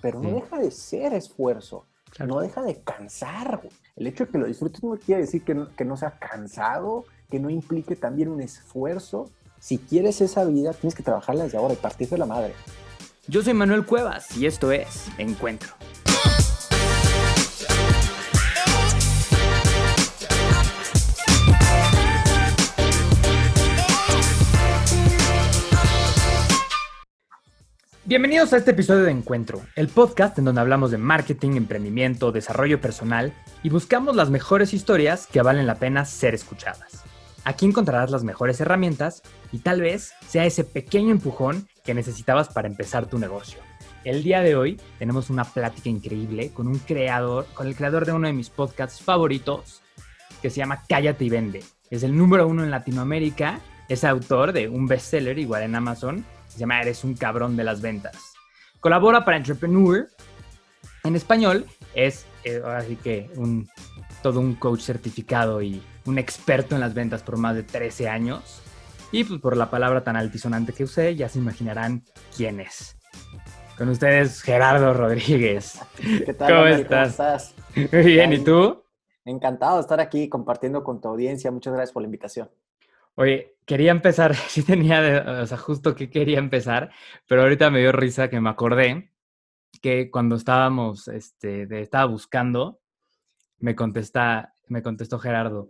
pero no deja de ser esfuerzo. Claro. No deja de cansar. güey. El hecho de que lo disfrutes no quiere decir que no, que no sea cansado, que no implique también un esfuerzo. Si quieres esa vida, tienes que trabajarla desde ahora y partir de la madre. Yo soy Manuel Cuevas y esto es Encuentro. Bienvenidos a este episodio de Encuentro, el podcast en donde hablamos de marketing, emprendimiento, desarrollo personal y buscamos las mejores historias que valen la pena ser escuchadas. Aquí encontrarás las mejores herramientas y tal vez sea ese pequeño empujón que necesitabas para empezar tu negocio. El día de hoy tenemos una plática increíble con un creador, con el creador de uno de mis podcasts favoritos, que se llama Cállate y Vende. Es el número uno en Latinoamérica, es autor de un bestseller igual en Amazon, se llama Eres un cabrón de las ventas. Colabora para Entrepreneur. En español es eh, ahora sí que un, todo un coach certificado y un experto en las ventas por más de 13 años. Y pues por la palabra tan altisonante que usé, ya se imaginarán quién es. Con ustedes, Gerardo Rodríguez. ¿Qué tal? ¿Cómo estás? Muy bien, ¿y tú? Encantado de estar aquí compartiendo con tu audiencia. Muchas gracias por la invitación. Oye, quería empezar, sí tenía, de- o sea, justo que quería empezar, pero ahorita me dio risa que me acordé que cuando estábamos, este, de, estaba buscando, me contesta, me contestó Gerardo,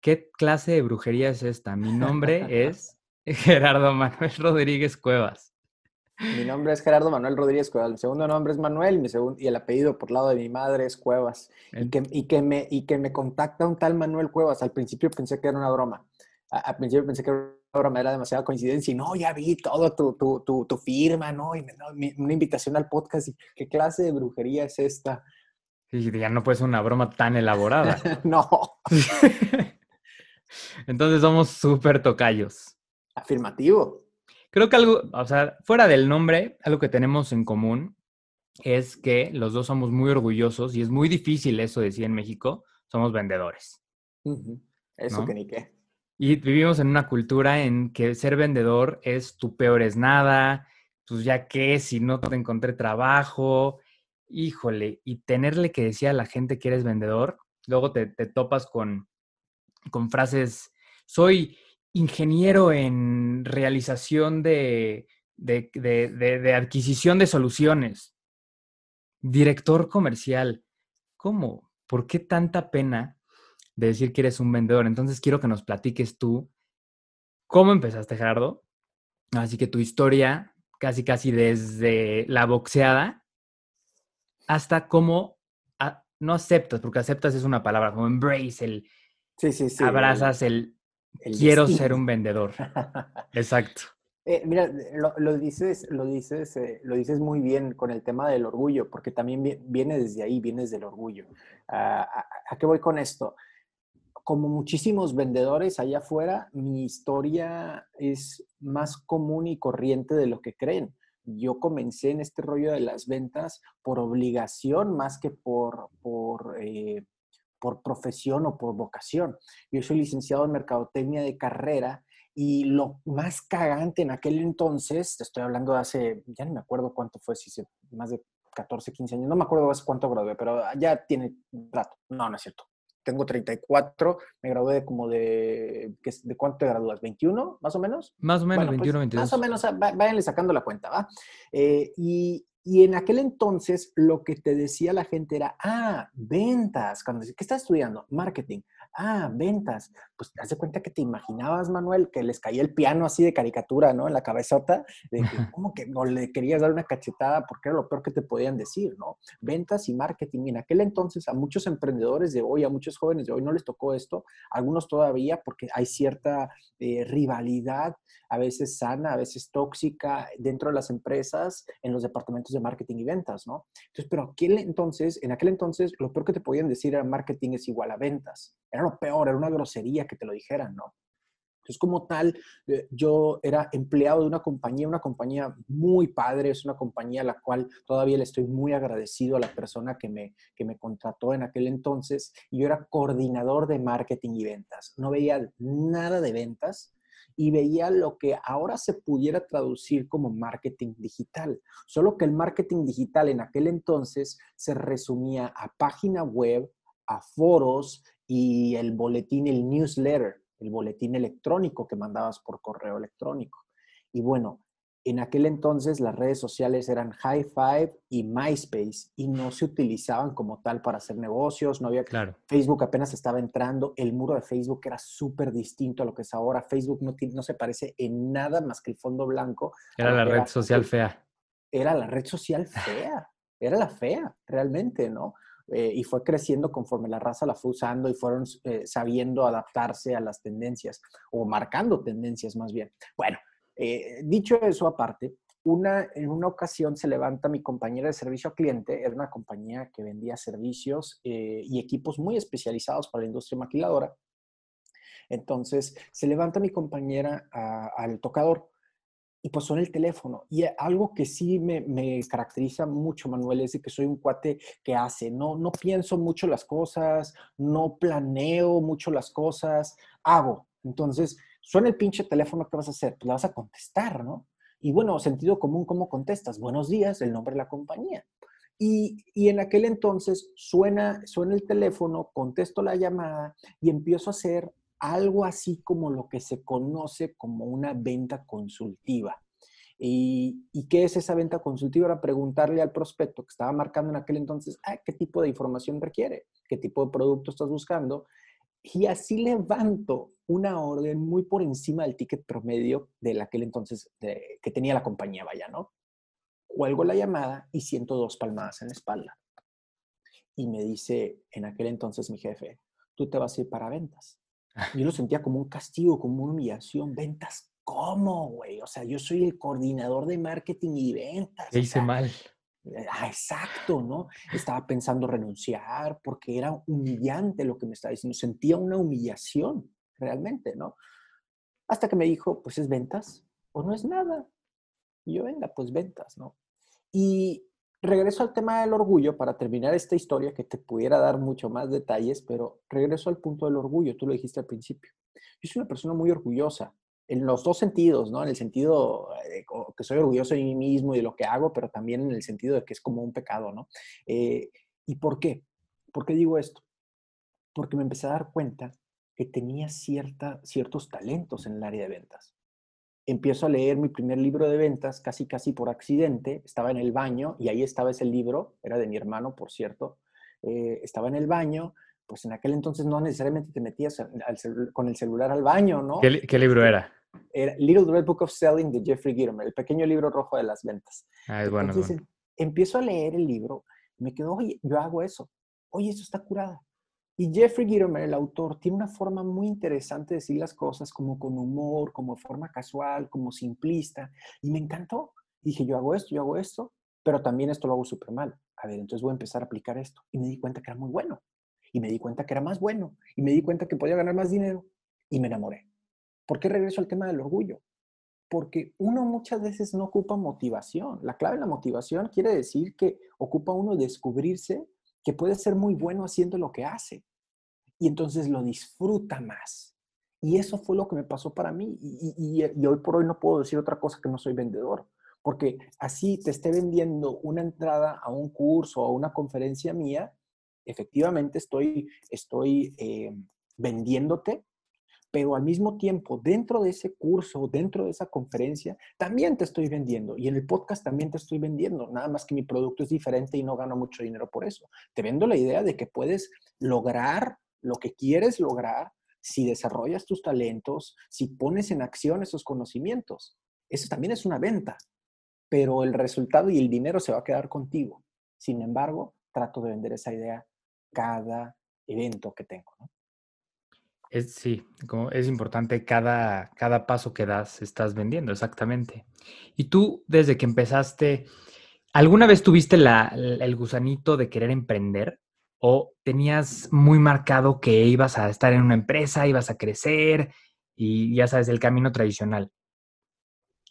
¿qué clase de brujería es esta? Mi nombre es Gerardo Manuel Rodríguez Cuevas. Mi nombre es Gerardo Manuel Rodríguez Cuevas. Mi segundo nombre es Manuel mi y el apellido por lado de mi madre es Cuevas. Y que, y, que me, y que me contacta un tal Manuel Cuevas. Al principio pensé que era una broma. A- Al principio pensé que era una broma, era demasiada coincidencia. Y no, ya vi todo tu, tu, tu, tu firma, ¿no? Y me- no, mi- una invitación al podcast. Y, ¿Qué clase de brujería es esta? Y ya no puede ser una broma tan elaborada. no, Entonces somos súper tocayos. afirmativo. Creo que algo, o sea, fuera del nombre, algo que tenemos en común es que los dos somos muy orgullosos y es muy difícil eso decir en México, somos vendedores. Eso ¿No? que ni qué. Y vivimos en una cultura en que ser vendedor es tu peor es nada, pues ya que si no te encontré trabajo, híjole, y tenerle que decir a la gente que eres vendedor, luego te, te topas con, con frases, soy ingeniero en realización de, de, de- de- de adquisición de soluciones, director comercial. ¿Cómo? ¿Por qué tanta pena de decir que eres un vendedor? Entonces quiero que nos platiques tú cómo empezaste, Gerardo. Así que tu historia, casi casi desde la boxeada hasta cómo a- no aceptas, porque aceptas es una palabra, como embrace, el Sí, sí, abrazas el, el quiero destino. ser un vendedor. Exacto. Eh, mira, lo, lo dices, lo dices, eh, lo dices muy bien con el tema del orgullo, porque también vi- viene desde ahí, viene desde el orgullo. Ah, ¿a, a qué voy con esto? Como muchísimos vendedores allá afuera, mi historia es más común y corriente de lo que creen. Yo comencé en este rollo de las ventas por obligación más que por, por, eh, por profesión o por vocación. Yo soy licenciado en mercadotecnia de carrera y lo más cagante en aquel entonces, te estoy hablando de hace, ya ni me acuerdo cuánto fue, si se- más de 14, 15 años, no me acuerdo hace cuánto gradué, pero ya tiene rato. No, no es cierto. Tengo 34, me gradué de como de, ¿qué es- ¿de cuánto te gradúas? ¿21 más o menos? Más o menos, Bueno, pues, 21, 22. Más o menos, váyanle sacando la cuenta, ¿va? Eh, y, y en aquel entonces lo que te decía la gente era, ah, ventas. Cuando decía, ¿qué estás estudiando? Marketing. Ah, ventas. Pues te das de cuenta que te imaginabas, Manuel, que les caía el piano así de caricatura, ¿no? En la cabezota, de que, ¿cómo que no le querías dar una cachetada? Porque era lo peor que te podían decir, ¿no? Ventas y marketing. Y en aquel entonces a muchos emprendedores de hoy, a muchos jóvenes de hoy no les tocó esto, algunos todavía porque hay cierta eh, rivalidad a veces sana, a veces tóxica dentro de las empresas, en los departamentos de marketing y ventas, ¿no? Entonces, pero aquel entonces, en aquel entonces, lo peor que te podían decir era marketing es igual a ventas. Era lo peor, era una grosería que te lo dijeran, ¿no? Entonces, como tal, eh, yo era empleado de una compañía, una compañía muy padre, es una compañía a la cual todavía le estoy muy agradecido a la persona que me, que me contrató en aquel entonces. Y yo era coordinador de marketing y ventas. No veía nada de ventas, y veía lo que ahora se pudiera traducir como marketing digital. Solo que el marketing digital en aquel entonces se resumía a página web, a foros y el boletín, el newsletter, el boletín electrónico que mandabas por correo electrónico. Y bueno, en aquel entonces las redes sociales eran High Five y MySpace y no se utilizaban como tal para hacer negocios, no había claro. Facebook apenas estaba entrando, el muro de Facebook era súper distinto a lo que es ahora, Facebook no, no se parece en nada más que el fondo blanco. Era la red social fea. Era la red social fea, era la fea, realmente, ¿no? Eh, y fue creciendo conforme la raza la fue usando y fueron eh, sabiendo adaptarse a las tendencias o marcando tendencias más bien. Bueno, eh, dicho eso aparte, una, en una ocasión se levanta mi compañera de servicio al cliente, era una compañía que vendía servicios y equipos muy especializados para la industria maquiladora. Entonces se levanta mi compañera al tocador y pues son el teléfono. Y algo que sí me, me, caracteriza mucho, Manuel, es de que soy un cuate que hace, no, no pienso mucho las cosas, no planeo mucho las cosas, hago. Entonces, suena el pinche teléfono, ¿qué vas a hacer? Pues la vas a contestar, ¿no? Y bueno, sentido común, ¿cómo contestas? Buenos días, el nombre de la compañía. Y, y, en aquel entonces suena, suena el teléfono, contesto la llamada y empiezo a hacer algo así como lo que se conoce como una venta consultiva. ¿Y, qué es esa venta consultiva? Era preguntarle al prospecto que estaba marcando en aquel entonces, ah, ¿qué tipo de información requiere? ¿Qué tipo de producto estás buscando? Y así levanto una orden muy por encima del ticket promedio de aquel entonces que tenía la compañía, vaya, ¿no? Cuelgo la llamada y siento dos palmadas en la espalda. Y me dice en aquel entonces mi jefe, tú te vas a ir para ventas. Yo lo sentía como un castigo, como una humillación. ¿Ventas cómo, güey? O sea, yo soy el coordinador de marketing y ventas. ¿Qué hice mal? Eh, ah, exacto, ¿no? Estaba pensando renunciar porque era humillante lo que me estaba diciendo. Sentía una humillación, realmente, ¿no? Hasta que me dijo, pues es ventas o no es nada. Y yo, venga, pues ventas, ¿no? Y regreso al tema del orgullo para terminar esta historia que te pudiera dar mucho más detalles, pero regreso al punto del orgullo, tú lo dijiste al principio. Yo soy una persona muy orgullosa en los dos sentidos, ¿no? En el sentido de que soy orgulloso de mí mismo y de lo que hago, pero también en el sentido de que es como un pecado, ¿no? Eh, ¿Y por qué? ¿Por qué digo esto? Porque me empecé a dar cuenta que tenía cierta, ciertos talentos en el área de ventas empiezo a leer mi primer libro de ventas casi casi por accidente, estaba en el baño y ahí estaba ese libro, era de mi hermano, por cierto, eh, estaba en el baño, pues en aquel entonces no necesariamente te metías con el celular al baño, ¿no? ¿Qué, libro era? Era Little Red Book of Selling de Jeffrey Gitomer, el pequeño libro rojo de las ventas. Ah, es bueno. Entonces, empiezo a leer el libro, me quedo, oye, yo hago eso, oye, eso está curada. Y Jeffrey Gitomer, el autor, tiene una forma muy interesante de decir las cosas, como con humor, como forma casual, como simplista. Y me encantó. Dije, yo hago esto, yo hago esto, pero también esto lo hago súper mal. A ver, entonces voy a empezar a aplicar esto. Y me di cuenta que era muy bueno. Y me di cuenta que era más bueno. Y me di cuenta que podía ganar más dinero. Y me enamoré. ¿Por qué regreso al tema del orgullo? Porque uno muchas veces no ocupa motivación. La clave de la motivación quiere decir que ocupa uno descubrirse que puede ser muy bueno haciendo lo que hace y entonces lo disfruta más. Y eso fue lo que me pasó para mí. Y, hoy por hoy no puedo decir otra cosa que no soy vendedor, porque así te esté vendiendo una entrada a un curso o a una conferencia mía, efectivamente estoy, estoy eh, vendiéndote, pero al mismo tiempo, dentro de ese curso, dentro de esa conferencia, también te estoy vendiendo. Y en el podcast también te estoy vendiendo, nada más que mi producto es diferente y no gano mucho dinero por eso. Te vendo la idea de que puedes lograr lo que quieres lograr si desarrollas tus talentos, si pones en acción esos conocimientos. Eso también es una venta, pero el resultado y el dinero se va a quedar contigo. Sin embargo, trato de vender esa idea cada evento que tengo. Es, sí, como es importante cada, cada paso que das, estás vendiendo, exactamente. Y tú, desde que empezaste, ¿alguna vez tuviste el gusanito de querer emprender? O tenías muy marcado que ibas a estar en una empresa, ibas a crecer y ya sabes, el camino tradicional?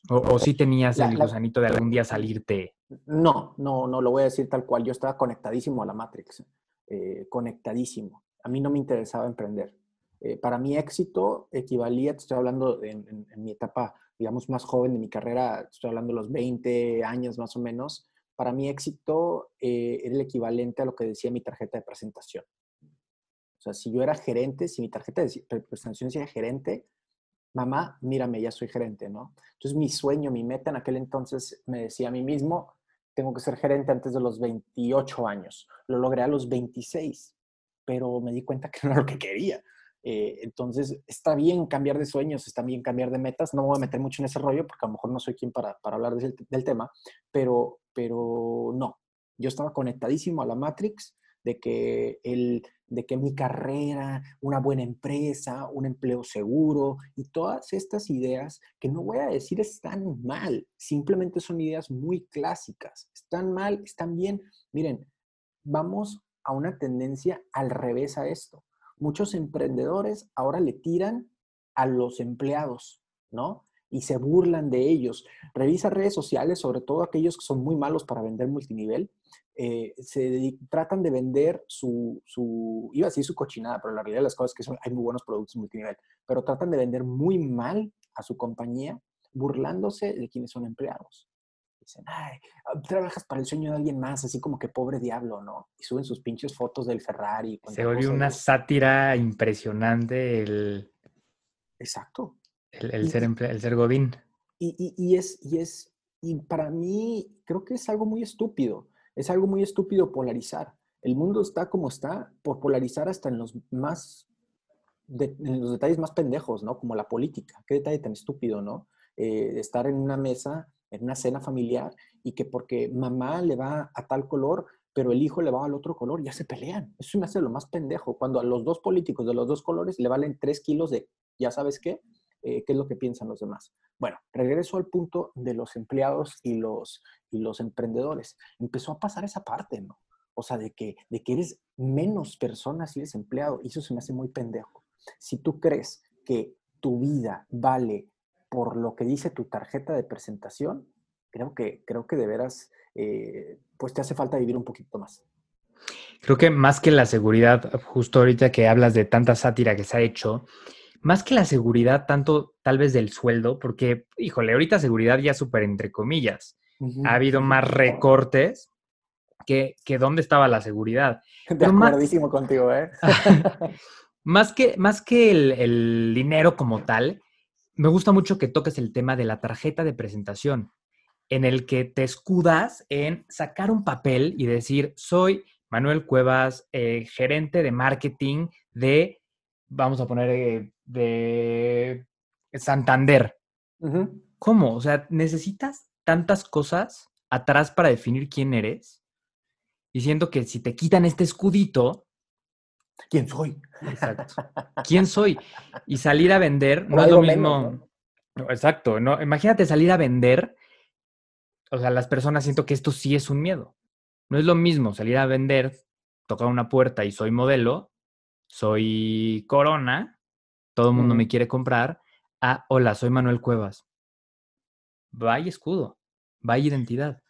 ¿O, sí tenías el gusanito de algún día salirte? No, no, no lo voy a decir tal cual. Yo estaba conectadísimo a la Matrix, eh, conectadísimo. A mí no me interesaba emprender. Eh, para mi éxito equivalía, te estoy hablando en, mi etapa, digamos, más joven de mi carrera, estoy hablando de los 20 años más o menos, para mi éxito eh, era el equivalente a lo que decía mi tarjeta de presentación. O sea, si yo era gerente, si mi tarjeta de presentación decía gerente, mamá, mírame, ya soy gerente, ¿no? Entonces mi sueño, mi meta en aquel entonces me decía a mí mismo, tengo que ser gerente antes de los 28 años. Lo logré a los 26, pero me di cuenta que no era lo que quería. Eh, entonces, está bien cambiar de sueños, está bien cambiar de metas. No me voy a meter mucho en ese rollo porque a lo mejor no soy quien para, para hablar del tema, pero, pero no. Yo estaba conectadísimo a la Matrix de que, el, de que mi carrera, una buena empresa, un empleo seguro y todas estas ideas que no voy a decir están mal, simplemente son ideas muy clásicas. Están mal, están bien. Miren, vamos a una tendencia al revés a esto. Muchos emprendedores ahora le tiran a los empleados, ¿no? Y se burlan de ellos. Revisa redes sociales, sobre todo aquellos que son muy malos para vender multinivel, eh, se tratan de vender su, su, iba a decir su cochinada, pero la realidad de las cosas es que son, hay muy buenos productos multinivel, pero tratan de vender muy mal a su compañía, burlándose de quienes son empleados. Dicen, ay, ah, trabajas para el sueño de alguien más, así como que pobre diablo, ¿no? Y suben sus pinches fotos del Ferrari. Se volvió una sátira impresionante el... Exacto. El, ser, el ser Godín. Y, y, y, es, y es, y para mí creo que es algo muy estúpido es algo muy estúpido polarizar. El mundo está como está por polarizar hasta en los más, en los detalles más pendejos, ¿no? Como la política. Qué detalle tan estúpido, ¿no? Eh, estar en una mesa, en una cena familiar y que porque mamá le va a tal color, pero el hijo le va al otro color, ya se pelean. Eso me hace lo más pendejo. Cuando a los dos políticos de los dos colores le valen tres kilos de, ya sabes qué, eh, qué es lo que piensan los demás. Bueno, regreso al punto de los empleados y los, y los emprendedores. Empezó a pasar esa parte, ¿no? O sea, de que, de que eres menos persona si eres empleado. Y eso se me hace muy pendejo. Si tú crees que tu vida vale por lo que dice tu tarjeta de presentación, creo que, creo que de veras, eh, pues te hace falta vivir un poquito más. Creo que más que la seguridad, justo ahorita que hablas de tanta sátira que se ha hecho, más que la seguridad, tanto tal vez del sueldo, porque, híjole, ahorita seguridad ya súper entre comillas. Ha habido más recortes que, que dónde estaba la seguridad. De acuerdísimo contigo, ¿eh? más que, más que el, el dinero como tal, me gusta mucho que toques el tema de la tarjeta de presentación, en el que te escudas en sacar un papel y decir, soy Manuel Cuevas, eh, gerente de marketing de, vamos a poner, eh, de Santander. ¿Cómo? O sea, necesitas tantas cosas atrás para definir quién eres. Y siento que si te quitan este escudito. ¿Quién soy? Exacto. ¿Quién soy? Y salir a vender no es lo mismo. Exacto. No, imagínate salir a vender. O sea, las personas siento que esto sí es un miedo. No es lo mismo salir a vender, tocar una puerta y soy modelo, soy corona, todo el mundo me quiere comprar, ah, hola, soy Manuel Cuevas. Vaya escudo, vaya identidad.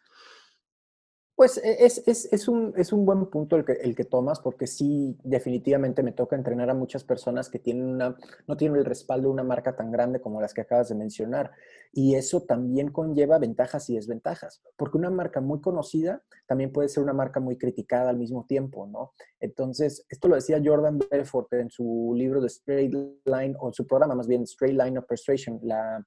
Pues e, es, es, es, un, es, un, buen punto el que, el que, tomas, porque sí, definitivamente me toca entrenar a muchas personas que tienen una, no tienen el respaldo de una marca tan grande como las que acabas de mencionar. Y eso también conlleva ventajas y desventajas, porque una marca muy conocida también puede ser una marca muy criticada al mismo tiempo, ¿no? Entonces, esto lo decía Jordan Belfort en su libro de Straight Line, o su programa más bien, Straight Line of Persuasion, la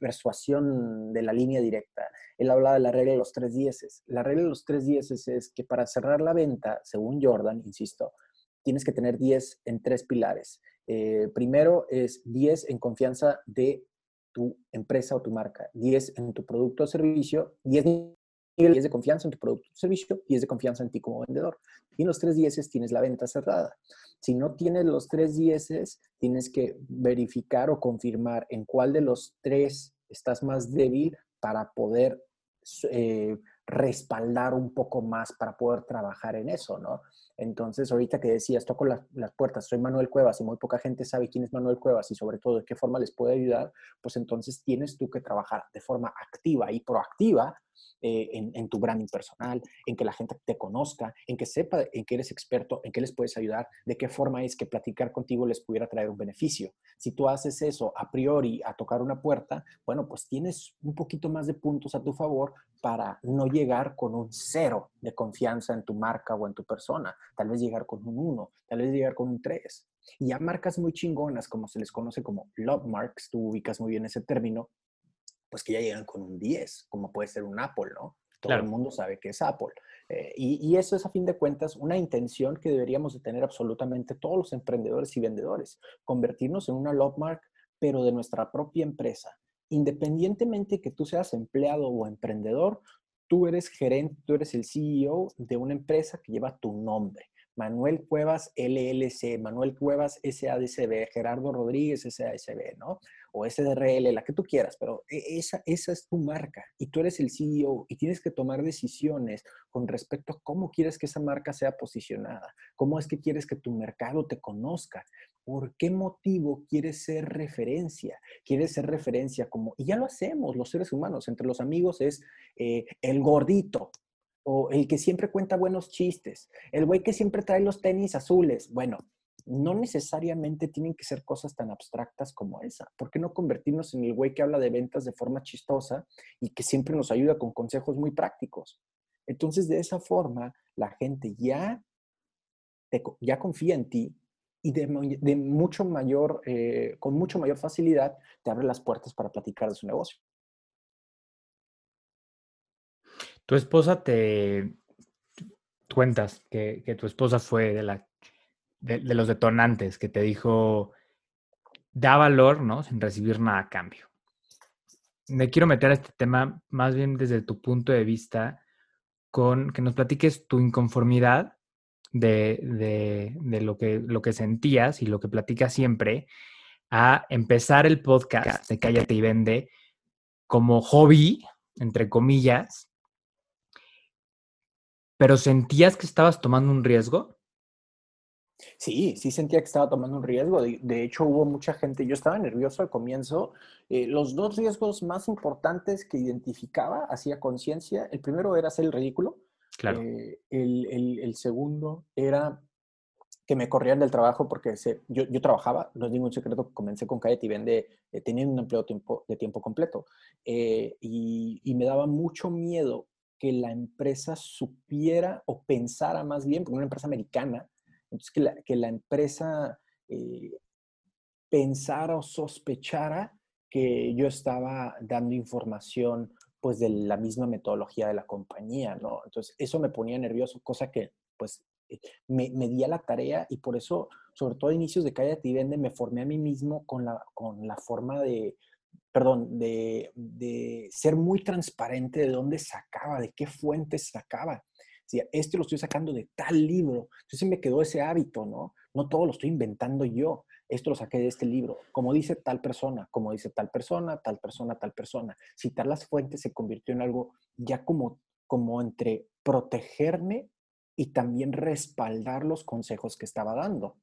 persuasión de la línea directa. Él hablaba de la regla de los tres dieces. La regla de los tres dieces es que para cerrar la venta, según Jordan, insisto, tienes que tener 10 en tres pilares. Eh, primero es 10 en confianza de tu empresa o tu marca, 10 en tu producto o servicio, 10 niveles de confianza en tu producto o servicio, 10 de confianza en ti como vendedor. Y en los tres dieces tienes la venta cerrada. Si no tienes los tres dieces, tienes que verificar o confirmar en cuál de los tres estás más débil para poder eh, respaldar un poco más para poder trabajar en eso, ¿no? Entonces, ahorita que decías, toco las, puertas, soy Manuel Cuevas y muy poca gente sabe quién es Manuel Cuevas y sobre todo de qué forma les puede ayudar, pues entonces tienes tú que trabajar de forma activa y proactiva eh, en, tu branding personal, en que la gente te conozca, en que sepa en que eres experto, en qué les puedes ayudar, de qué forma es que platicar contigo les pudiera traer un beneficio. Si tú haces eso a priori a tocar una puerta, bueno, pues tienes un poquito más de puntos a tu favor para no llegar con un cero de confianza en tu marca o en tu persona. Tal vez llegar con un uno, tal vez llegar con un tres. Y ya marcas muy chingonas, como se les conoce como love marks, tú ubicas muy bien ese término, pues que ya llegan con un 10, como puede ser un Apple, ¿no? Todo el mundo sabe que es Apple. Eh, y, eso es, a fin de cuentas, una intención que deberíamos de tener absolutamente todos los emprendedores y vendedores. Convertirnos en una mark, pero de nuestra propia empresa. Independientemente que tú seas empleado o emprendedor, tú eres gerente, tú eres el CEO de una empresa que lleva tu nombre. Manuel Cuevas LLC, Manuel Cuevas SADCB, Gerardo Rodríguez SADCB, ¿no? O SDRL, la que tú quieras, pero e, esa, esa es tu marca y tú eres el CEO y tienes que tomar decisiones con respecto a cómo quieres que esa marca sea posicionada, cómo es que quieres que tu mercado te conozca, por qué motivo quieres ser referencia, quieres ser referencia como, y ya lo hacemos los seres humanos, entre los amigos es eh, el gordito, o el que siempre cuenta buenos chistes, el güey que siempre trae los tenis azules. Bueno, no necesariamente tienen que ser cosas tan abstractas como esa. ¿Por qué no convertirnos en el güey que habla de ventas de forma chistosa y que siempre nos ayuda con consejos muy prácticos? Entonces, de esa forma, la gente ya, ya confía en ti y de, mucho mayor, eh, con mucho mayor facilidad te abre las puertas para platicar de su negocio. Tu esposa te cuentas que, tu esposa fue de, la, de, los detonantes, que te dijo, da valor, ¿no? Sin recibir nada a cambio. Me quiero meter a este tema más bien desde tu punto de vista, con que nos platiques tu inconformidad de, lo, que, lo que sentías y lo que platicas siempre, a empezar el podcast de Cállate y Vende como hobby, entre comillas, pero sentías que estabas tomando un riesgo. Sí, sí sentía que estaba tomando un riesgo. De, hecho, hubo mucha gente, yo estaba nervioso al comienzo. Eh, los dos riesgos más importantes que identificaba, hacía conciencia, el primero era hacer el ridículo. Claro. Eh, el, segundo era que me corrían del trabajo porque yo, yo, trabajaba, no es ningún secreto, comencé con Cállate y Vende eh, un empleo tiempo, de tiempo completo. y, y, me daba mucho miedo que la empresa supiera o pensara más bien, porque una empresa americana, entonces que la, que la empresa eh, pensara o sospechara que yo estaba dando información pues de la misma metodología de la compañía, ¿no? Entonces eso me ponía nervioso, cosa que pues eh, me, me di a la tarea y por eso, sobre todo a inicios de Calle y me formé a mí mismo con la, con la forma de, perdón, de, ser muy transparente de dónde sacaba, de qué fuentes sacaba. Si este lo estoy sacando de tal libro. Entonces me quedó ese hábito, ¿no? No todo lo estoy inventando yo. Esto lo saqué de este libro. Como dice tal persona, como dice tal persona, tal persona, tal persona. Citar las fuentes se convirtió en algo ya como, como entre protegerme y también respaldar los consejos que estaba dando.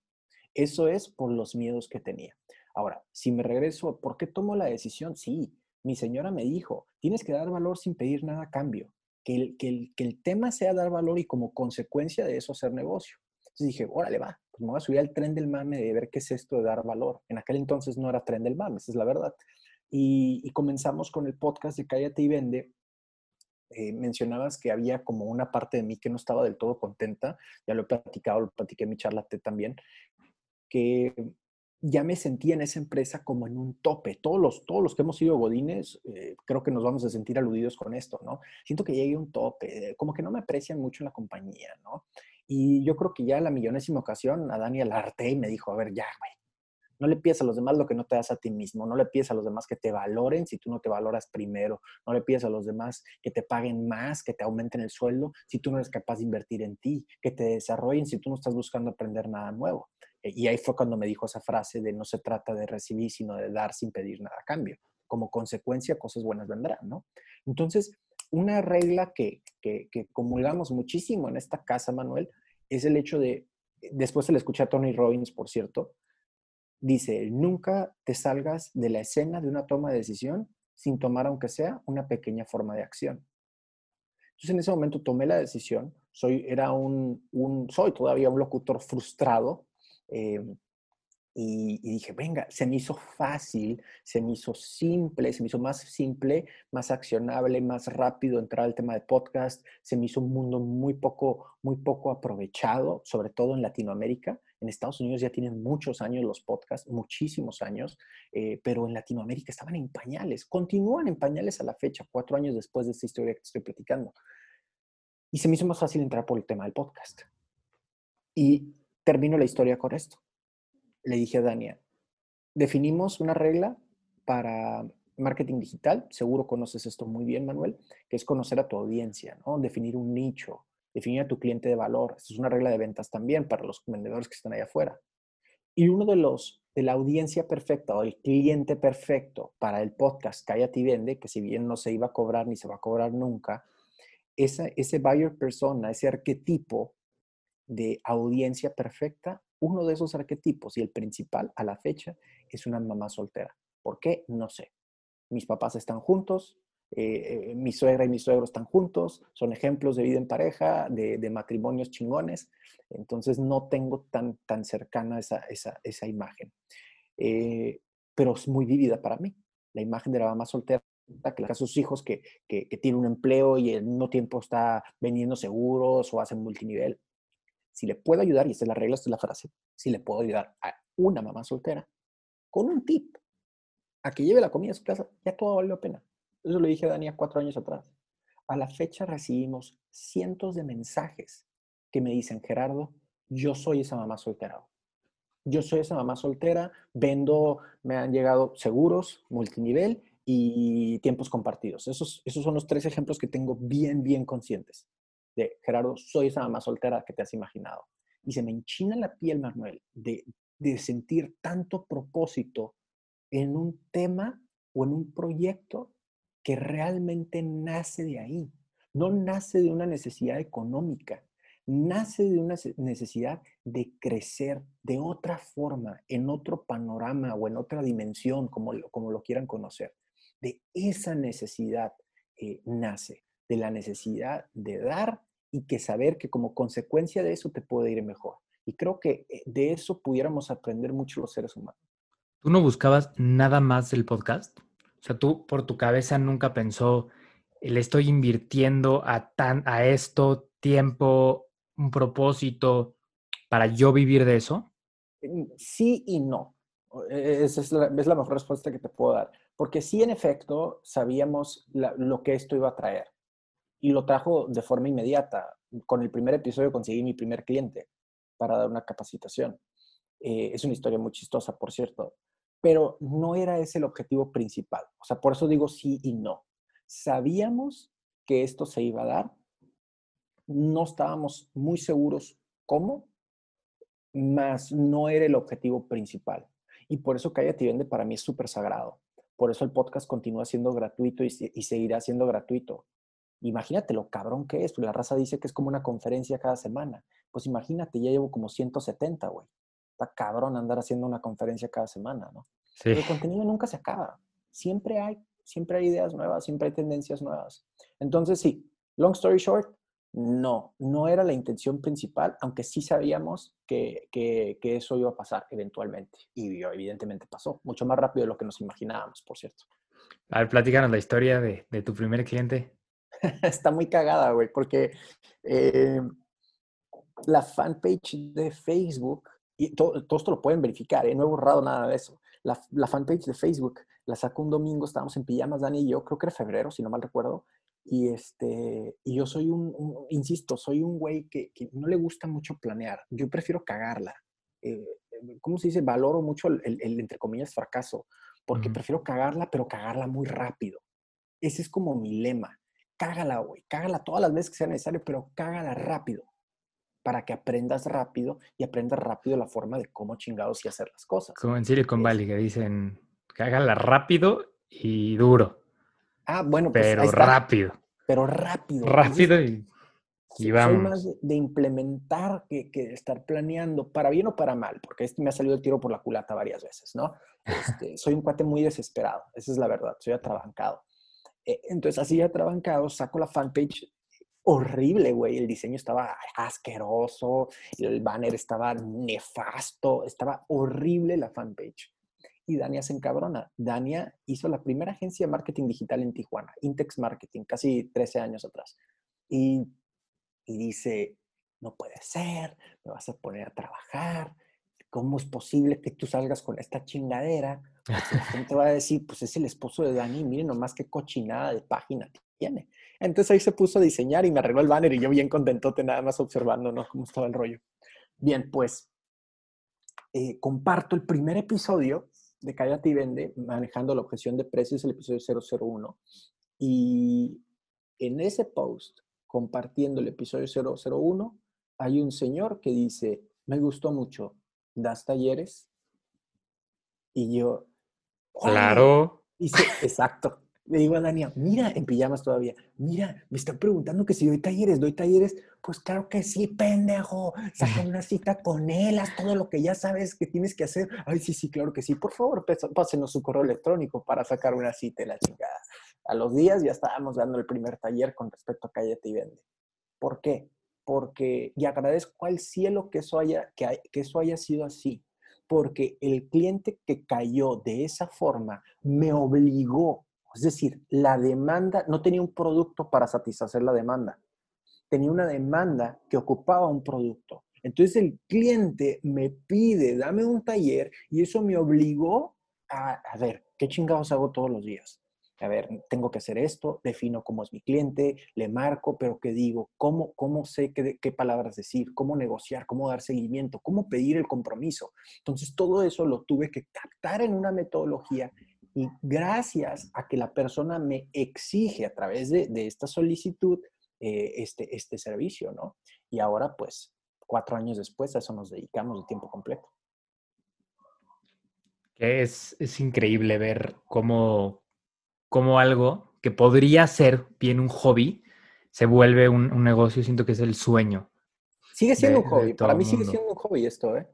Eso es por los miedos que tenía. Ahora, si me regreso, ¿por qué tomo la decisión? Sí, mi señora me dijo, tienes que dar valor sin pedir nada a cambio. Que el, que el, tema sea dar valor y como consecuencia de eso hacer negocio. Entonces dije, órale, va, pues me voy a subir al tren del mame de ver qué es esto de dar valor. En aquel entonces no era tren del mame, esa es la verdad. Y, comenzamos con el podcast de Cállate y Vende. Eh, mencionabas que había como una parte de mí que no estaba del todo contenta, ya lo he platicado, lo platiqué en mi charla también, que ya me sentía en esa empresa como en un tope. Todos los, todos los que hemos sido godines, eh, creo que nos vamos a sentir aludidos con esto, ¿no? Siento que llegué a un tope, como que no me aprecian mucho en la compañía, ¿no? Y yo creo que ya la millonésima ocasión a Daniel Arte y me dijo, a ver, ya, güey, no le pides a los demás lo que no te das a ti mismo, no le pides a los demás que te valoren si tú no te valoras primero, no le pides a los demás que te paguen más, que te aumenten el sueldo si tú no eres capaz de invertir en ti, que te desarrollen si tú no estás buscando aprender nada nuevo. Eh, y ahí fue cuando me dijo esa frase de no se trata de recibir, sino de dar sin pedir nada a cambio. Como consecuencia, cosas buenas vendrán, ¿no? Entonces, una regla que, que, que comulgamos muchísimo en esta casa, Manuel, es el hecho de, después se le escuché a Tony Robbins, por cierto, dice, nunca te salgas de la escena de una toma de decisión sin tomar, aunque sea, una pequeña forma de acción. Entonces en ese momento tomé la decisión, soy, era un, soy todavía un locutor frustrado, eh, y, dije, venga, se me hizo fácil, se me hizo simple, se me hizo más simple, más accionable, más rápido entrar al tema de podcast, se me hizo un mundo muy poco, muy poco aprovechado, sobre todo en Latinoamérica. En Estados Unidos ya tienen muchos años los podcasts, muchísimos años, eh, pero en Latinoamérica estaban en pañales, continúan en pañales a la fecha, cuatro años después de esta historia que estoy platicando. Y se me hizo más fácil entrar por el tema del podcast. Y termino la historia con esto le dije a Dania, definimos una regla para marketing digital, seguro conoces esto muy bien, Manuel, que es conocer a tu audiencia, ¿no? Definir un nicho, definir a tu cliente de valor. Esto es una regla de ventas también para los vendedores que están allá afuera. Y uno de los de la audiencia perfecta o el cliente perfecto para el podcast Ti Vende, que si bien no se iba a cobrar ni se va a cobrar nunca, ese, ese buyer persona, ese arquetipo de audiencia perfecta uno de esos arquetipos y el principal a la fecha es una mamá soltera. ¿Por qué? No sé. Mis papás están juntos, eh, mi suegra y mi suegro están juntos, son ejemplos de vida en pareja, de, matrimonios chingones, entonces no tengo tan, tan cercana esa, esa, imagen. Eh, pero es muy vívida para mí, la imagen de la mamá soltera que a sus hijos que, que, que tiene un empleo y al mismo tiempo está vendiendo seguros o hace multinivel. Si le puedo ayudar, y esta es la regla, esta es la frase, si le puedo ayudar a una mamá soltera con un tip a que lleve la comida a su casa, ya todo vale la pena. Eso le dije a Dania cuatro años atrás. A la fecha recibimos cientos de mensajes que me dicen, Gerardo, yo soy esa mamá soltera. Yo soy esa mamá soltera, vendo, me han llegado seguros, multinivel y tiempos compartidos. Esos, esos son los tres ejemplos que tengo bien, bien conscientes Gerardo, soy esa mamá soltera que te has imaginado. Y se me enchina la piel, Manuel, de, sentir tanto propósito en un tema o en un proyecto que realmente nace de ahí. No nace de una necesidad económica, nace de una necesidad de crecer de otra forma, en otro panorama o en otra dimensión, como, como lo quieran conocer. De esa necesidad eh, nace de la necesidad de dar y que saber que como consecuencia de eso te puede ir mejor. Y creo que eh, de eso pudiéramos aprender mucho los seres humanos. ¿Tú no buscabas nada más del podcast? O sea, tú por tu cabeza nunca pensó, le estoy invirtiendo a, tan, a esto tiempo, un propósito para yo vivir de eso? Mm, sí y no. E, esa es la, es la mejor respuesta que te puedo dar. Porque sí, en efecto, sabíamos lo que esto iba a traer y lo trajo de forma inmediata. Con el primer episodio conseguí mi primer cliente para dar una capacitación. Eh, es una historia muy chistosa, por cierto, pero no era ese el objetivo principal. O sea, por eso digo sí y no. Sabíamos que esto se iba a dar, no estábamos muy seguros cómo, mas no era el objetivo principal. Y por eso Cállate y Vende para mí es súper sagrado. Por eso el podcast continúa siendo gratuito y, y seguirá siendo gratuito. Imagínate lo cabrón que es. La raza dice que es como una conferencia cada semana. Pues imagínate, ya llevo como 170, güey. Está cabrón andar haciendo una conferencia cada semana, ¿no? Sí. el contenido nunca se acaba. Siempre hay, siempre hay ideas nuevas, siempre hay tendencias nuevas. Entonces, sí, long story short, no, no era la intención principal, aunque sí sabíamos que, que, que eso iba a pasar eventualmente. Y evidentemente pasó, mucho más rápido de lo que nos imaginábamos, por cierto. A ver, platícanos la historia de, de tu primer cliente. está muy cagada, güey, porque eh, la fanpage de Facebook, y todo, esto lo pueden verificar, ¿eh? no he borrado nada de eso. La, la, fanpage de Facebook la sacó un domingo, estábamos en pijamas, Dani y yo, creo que era febrero, si no mal recuerdo. Y, este, y yo soy un, insisto, soy un güey que, que, no le gusta mucho planear. Yo prefiero cagarla. Eh, ¿Cómo se dice? Valoro mucho el, el, entre comillas, fracaso, porque prefiero cagarla, pero cagarla muy rápido. Ese es como mi lema cágala, güey, cágala todas las veces que sea necesario, pero cágala rápido para que aprendas rápido y aprendas rápido la forma de cómo chingados y hacer las cosas. Como en Silicon Valley que dicen, cágala rápido y duro. Ah, bueno, pues pero rápido. Pero rápido. Rápido y, y vamos. Soy más de, implementar que, que, estar planeando, para bien o para mal, porque este me ha salido el tiro por la culata varias veces, ¿no? Este, soy un cuate muy desesperado, esa es la verdad, soy atrabancado. Eh, entonces, así ya trabancado, saco la fanpage horrible, güey. El diseño estaba asqueroso, el banner estaba nefasto, estaba horrible la fanpage. Y Dania se encabrona. Dania hizo la primera agencia de marketing digital en Tijuana, Intex Marketing, casi 13 años atrás. Y, y dice, no puede ser, me vas a poner a trabajar, ¿cómo es posible que tú salgas con esta chingadera? Pues la gente va a decir, pues es el esposo de Dani, miren nomás qué cochinada de página tiene. Entonces ahí se puso a diseñar y me arregló el banner y yo bien contentote nada más observando. Cómo estaba el rollo. Bien, pues eh, comparto el primer episodio de Cállate y Vende, manejando la objeción de precios, el episodio 001. Y en ese post, compartiendo el episodio 001, hay un señor que dice, me gustó mucho, ¿das talleres? Y yo, claro. Dice, exacto. Le digo a Dania, mira, en pijamas todavía, mira, me están preguntando que si doy talleres, doy talleres. Pues claro que sí, pendejo. Saca una cita con él, haz todo lo que ya sabes que tienes que hacer. Ay, sí, sí, claro que sí. Por favor, pásenos su correo electrónico para sacar una cita la chingada. A los días ya estábamos dando el primer taller con respecto a Cállate y Vende. ¿Por qué? Porque, y agradezco al cielo que eso haya, que, que eso haya sido así porque el cliente que cayó de esa forma me obligó, es decir, la demanda, no tenía un producto para satisfacer la demanda, tenía una demanda que ocupaba un producto. Entonces el cliente me pide, dame un taller y eso me obligó a, a ver, ¿qué chingados hago todos los días? A ver, tengo que hacer esto, defino cómo es mi cliente, le marco, pero ¿qué digo? ¿Cómo, cómo sé qué, qué palabras decir? ¿Cómo negociar? ¿Cómo dar seguimiento? ¿Cómo pedir el compromiso? Entonces, todo eso lo tuve que captar en una metodología y gracias a que la persona me exige a través de, de esta solicitud eh, este, este servicio, ¿no? Y ahora, pues, cuatro años después, a eso nos dedicamos de tiempo completo. Es, es increíble ver cómo, como algo que podría ser bien un hobby, se vuelve un, negocio, siento que es el sueño. Sigue siendo un hobby, para mí sigue siendo un hobby esto, ¿eh?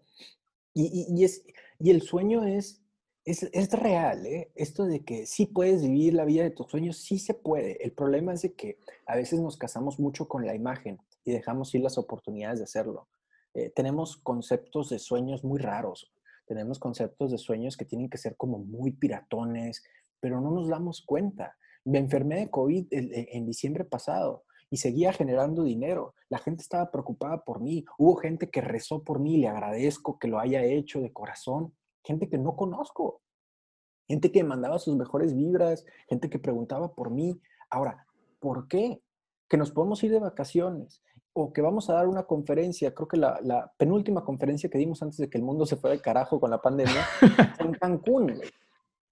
Y, es, y el sueño es, es, es, real, ¿eh? Esto de que sí puedes vivir la vida de tus sueños, sí se puede. El problema es de que a veces nos casamos mucho con la imagen y dejamos ir las oportunidades de hacerlo. Eh, tenemos conceptos de sueños muy raros. Tenemos conceptos de sueños que tienen que ser como muy piratones, pero no nos damos cuenta. Me enfermé de COVID en diciembre pasado y seguía generando dinero. La gente estaba preocupada por mí. Hubo gente que rezó por mí, le agradezco que lo haya hecho de corazón. Gente que no conozco. Gente que mandaba sus mejores vibras, gente que preguntaba por mí. Ahora, ¿por qué? Que nos podemos ir de vacaciones o que vamos a dar una conferencia, creo que la, la penúltima conferencia que dimos antes de que el mundo se fuera de carajo con la pandemia, en Cancún.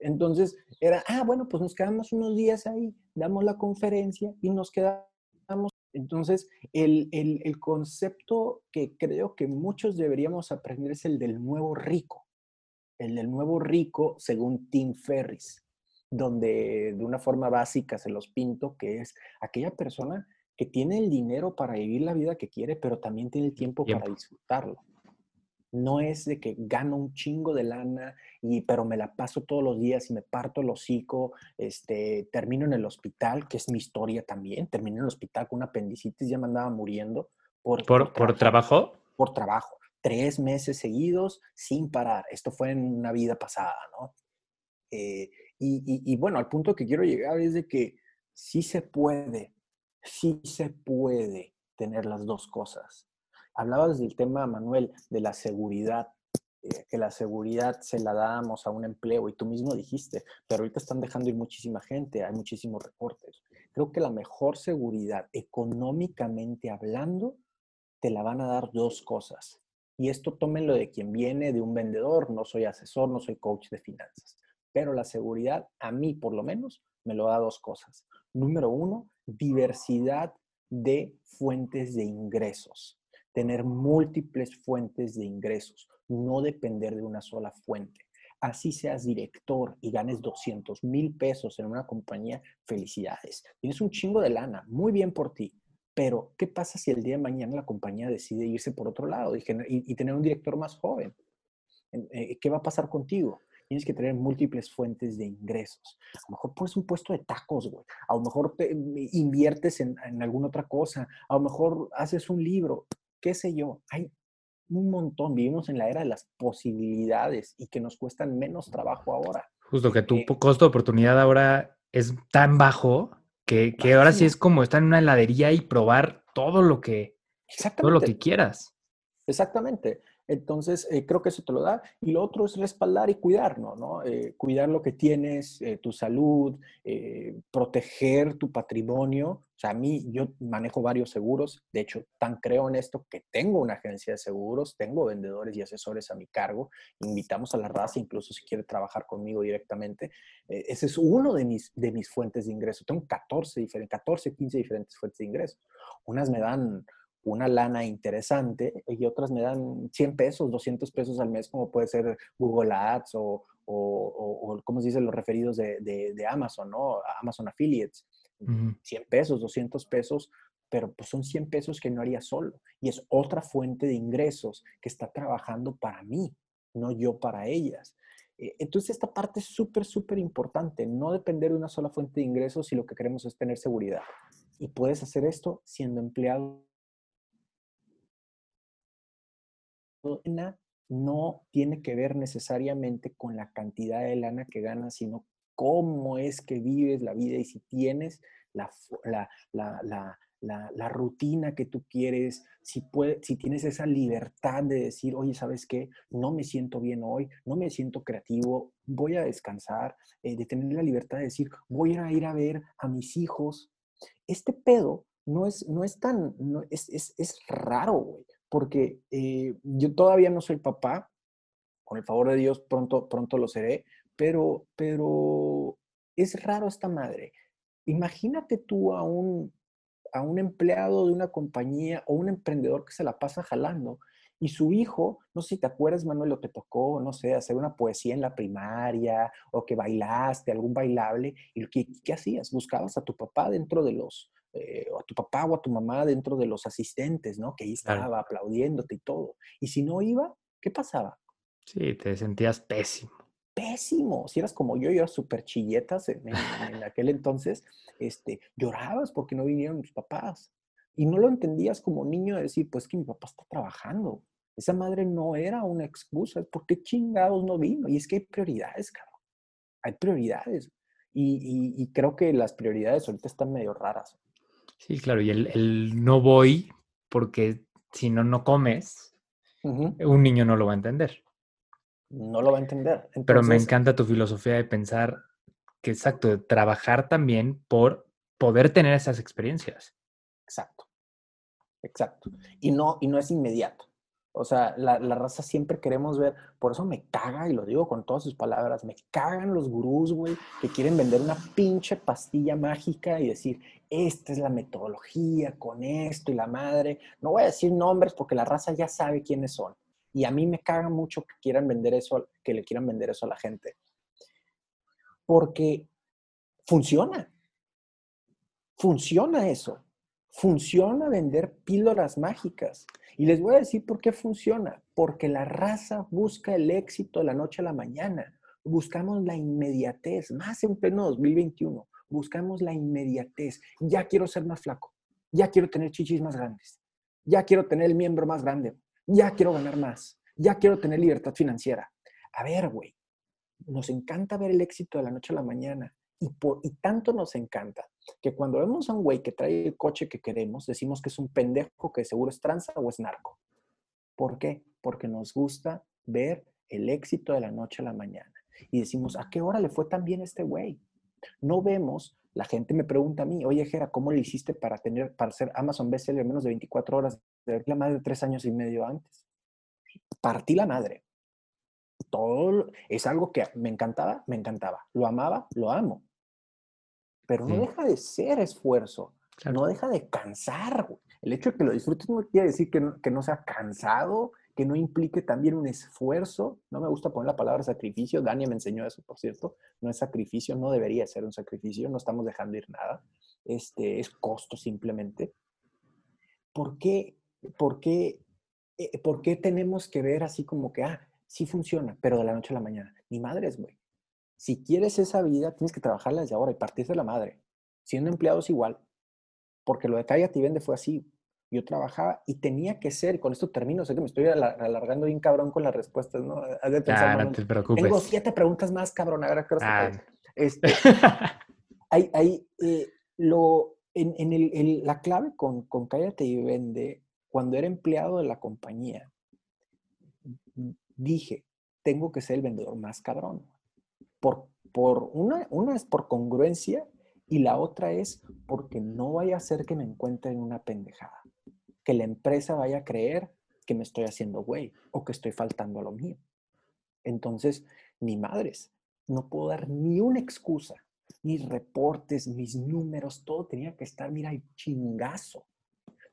Entonces era, ah, bueno, pues nos quedamos unos días ahí, damos la conferencia y nos quedamos. Entonces, el, el, concepto que creo que muchos deberíamos aprender es el del nuevo rico. El del nuevo rico según Tim Ferris, donde de una forma básica se los pinto, que es aquella persona que tiene el dinero para vivir la vida que quiere, pero también tiene el tiempo. para disfrutarlo. No es de que gano un chingo de lana, y, pero me la paso todos los días y me parto el hocico, este, termino en el hospital, que es mi historia también, terminé en el hospital con una apendicitis, ya me andaba muriendo. ¿Por, por, trabajo? Por trabajo. Tres meses seguidos sin parar. Esto fue en una vida pasada, ¿no? Eh, y, y bueno, al punto que quiero llegar es de que sí se puede, sí se puede tener las dos cosas Hablabas del tema, Manuel, de la seguridad, eh, que la seguridad se la damos a un empleo y tú mismo dijiste, pero ahorita están dejando ir muchísima gente, hay muchísimos reportes. Creo que la mejor seguridad económicamente hablando te la van a dar dos cosas. Y esto tómenlo de quien viene, de un vendedor, no soy asesor, no soy coach de finanzas. Pero la seguridad, a mí por lo menos, me lo da dos cosas. Número uno, diversidad de fuentes de ingresos tener múltiples fuentes de ingresos, no depender de una sola fuente. Así seas director y ganes 200 mil pesos en una compañía, felicidades. Tienes un chingo de lana, muy bien por ti. Pero, ¿qué pasa si el día de mañana la compañía decide irse por otro lado y, tener un director más joven? Eh, ¿Qué va a pasar contigo? tienes que tener múltiples fuentes de ingresos. A lo mejor pones un puesto de tacos, güey. A lo mejor te inviertes en, en alguna otra cosa. A lo mejor haces un libro. Qué sé yo. Hay un montón. Vivimos en la era de las posibilidades y que nos cuestan menos trabajo ahora. Justo que tu costo de oportunidad ahora es tan bajo que, que ahora sí es como estar en una heladería y probar todo lo que, todo lo que quieras. Exactamente. Entonces, eh, creo que eso te lo da. Y lo otro es respaldar y cuidarnos, ¿no? Eh, cuidar lo que tienes, eh, tu salud, proteger tu patrimonio. O sea, a mí, yo manejo varios seguros. De hecho, tan creo en esto que tengo una agencia de seguros, tengo vendedores y asesores a mi cargo. Invitamos a la raza, incluso si quiere trabajar conmigo directamente. ese es uno de mis, de mis fuentes de ingreso. Tengo 14, diferentes, 14, 15 diferentes fuentes de ingreso. Unas me dan una lana interesante y otras me dan 100 pesos, 200 pesos al mes, como puede ser Google Ads o, o, como se dice, los referidos de, de, Amazon, ¿no? Amazon Affiliates. 100 pesos, 200 pesos, pero pues son 100 pesos que no haría solo. Y es otra fuente de ingresos que está trabajando para mí, no yo para ellas. Eh, entonces, esta parte es súper, súper importante, no depender de una sola fuente de ingresos si lo que queremos es tener seguridad. Y puedes hacer esto siendo empleado no tiene que ver necesariamente con la cantidad de lana que ganas, sino cómo es que vives la vida y si tienes la, la, rutina que tú quieres, si, puede, si tienes esa libertad de decir, oye, ¿sabes qué? No me siento bien hoy, no me siento creativo, voy a descansar, eh, de tener la libertad de decir, voy a ir a ver a mis hijos. Este pedo no es, no es tan, no, es, es, es raro, güey porque eh, yo todavía no soy papá, con el favor de Dios pronto, pronto lo seré, pero, pero es raro esta madre. Imagínate tú a un, a un empleado de una compañía o un emprendedor que se la pasa jalando y su hijo, no sé si te acuerdas, Manuel, lo que tocó, no sé, hacer una poesía en la primaria o que bailaste algún bailable y ¿qué, qué hacías? Buscabas a tu papá dentro de los, eh, o a tu papá o a tu mamá dentro de los asistentes, ¿no? Que ahí estaba aplaudiéndote y todo. Y si no iba, ¿qué pasaba? Sí, te sentías pésimo. Pésimo. Si eras como yo, yo era súper chilletas en, aquel entonces, este, llorabas porque no vinieron mis papás. Y no lo entendías como niño de decir, pues que mi papá está trabajando. Esa madre no era una excusa, ¿por qué chingados no vino? Y es que hay prioridades, cabrón. Hay prioridades. Y, y creo que las prioridades ahorita están medio raras. Sí, claro, y el, no voy porque si no, no comes, un niño no lo va a entender. No lo va a entender. Pero me encanta tu filosofía de pensar que, exacto, de trabajar también por poder tener esas experiencias. Exacto, exacto. Y no, y no es inmediato. O sea, la, raza siempre queremos ver, por eso me caga, y lo digo con todas sus palabras, me cagan los gurús, güey, que quieren vender una pinche pastilla mágica y decir, esta es la metodología con esto y la madre. No voy a decir nombres porque la raza ya sabe quiénes son. Y a mí me caga mucho que quieran vender eso, que le quieran vender eso a la gente. Porque funciona. Funciona eso. Funciona vender píldoras mágicas. Y les voy a decir por qué funciona. Porque la raza busca el éxito de la noche a la mañana. Buscamos la inmediatez, más en pleno 2021. Buscamos la inmediatez. Ya quiero ser más flaco. Ya quiero tener chichis más grandes. Ya quiero tener el miembro más grande. Ya quiero ganar más. Ya quiero tener libertad financiera. A ver, güey. Nos encanta ver el éxito de la noche a la mañana. Y, por, tanto nos encanta que cuando vemos a un güey que trae el coche que queremos, decimos que es un pendejo que seguro es tranza o es narco. ¿Por qué? Porque nos gusta ver el éxito de la noche a la mañana. Y decimos, ¿a qué hora le fue tan bien este güey? No vemos, la gente me pregunta a mí, oye, Jera, ¿cómo le hiciste para tener, para ser Amazon bestseller en menos de 24 horas? De la madre tres años y medio antes. Partí la madre. Todo es algo que me encantaba, me encantaba. Lo amaba, lo amo. Pero no deja de ser esfuerzo. No deja de cansar. El hecho de que lo disfrutes no quiere decir que no, que no sea cansado, que no implique también un esfuerzo. No me gusta poner la palabra sacrificio. Dani me enseñó eso, por cierto. No es sacrificio, no debería ser un sacrificio. No estamos dejando ir nada. Este, es costo simplemente. ¿Por qué, por qué, eh, por qué tenemos que ver así como que, ah, Sí funciona, pero de la noche a la mañana. Ni madres, güey. Si quieres esa vida, tienes que trabajarla desde ahora y partir de la madre. Siendo empleado es igual. Porque lo de Cállate y Vende fue así. Yo trabajaba y tenía que ser, con esto termino, sé que me estoy alargando bien cabrón con las respuestas, ¿no? de pensar, ah, no te preocupes. Tengo siete preguntas más, cabrón, a ver qué ah. este, hay, hay eh, lo, en, en el, la clave con, con Cállate y Vende, cuando era empleado de la compañía, dije, tengo que ser el vendedor más cabrón. Por, por una, una es por congruencia y la otra es porque no vaya a ser que me encuentre en una pendejada. Que la empresa vaya a creer que me estoy haciendo güey o que estoy faltando a lo mío. Entonces, ni madres, no puedo dar ni una excusa. Mis reportes, mis números, todo tenía que estar, mira, chingazo.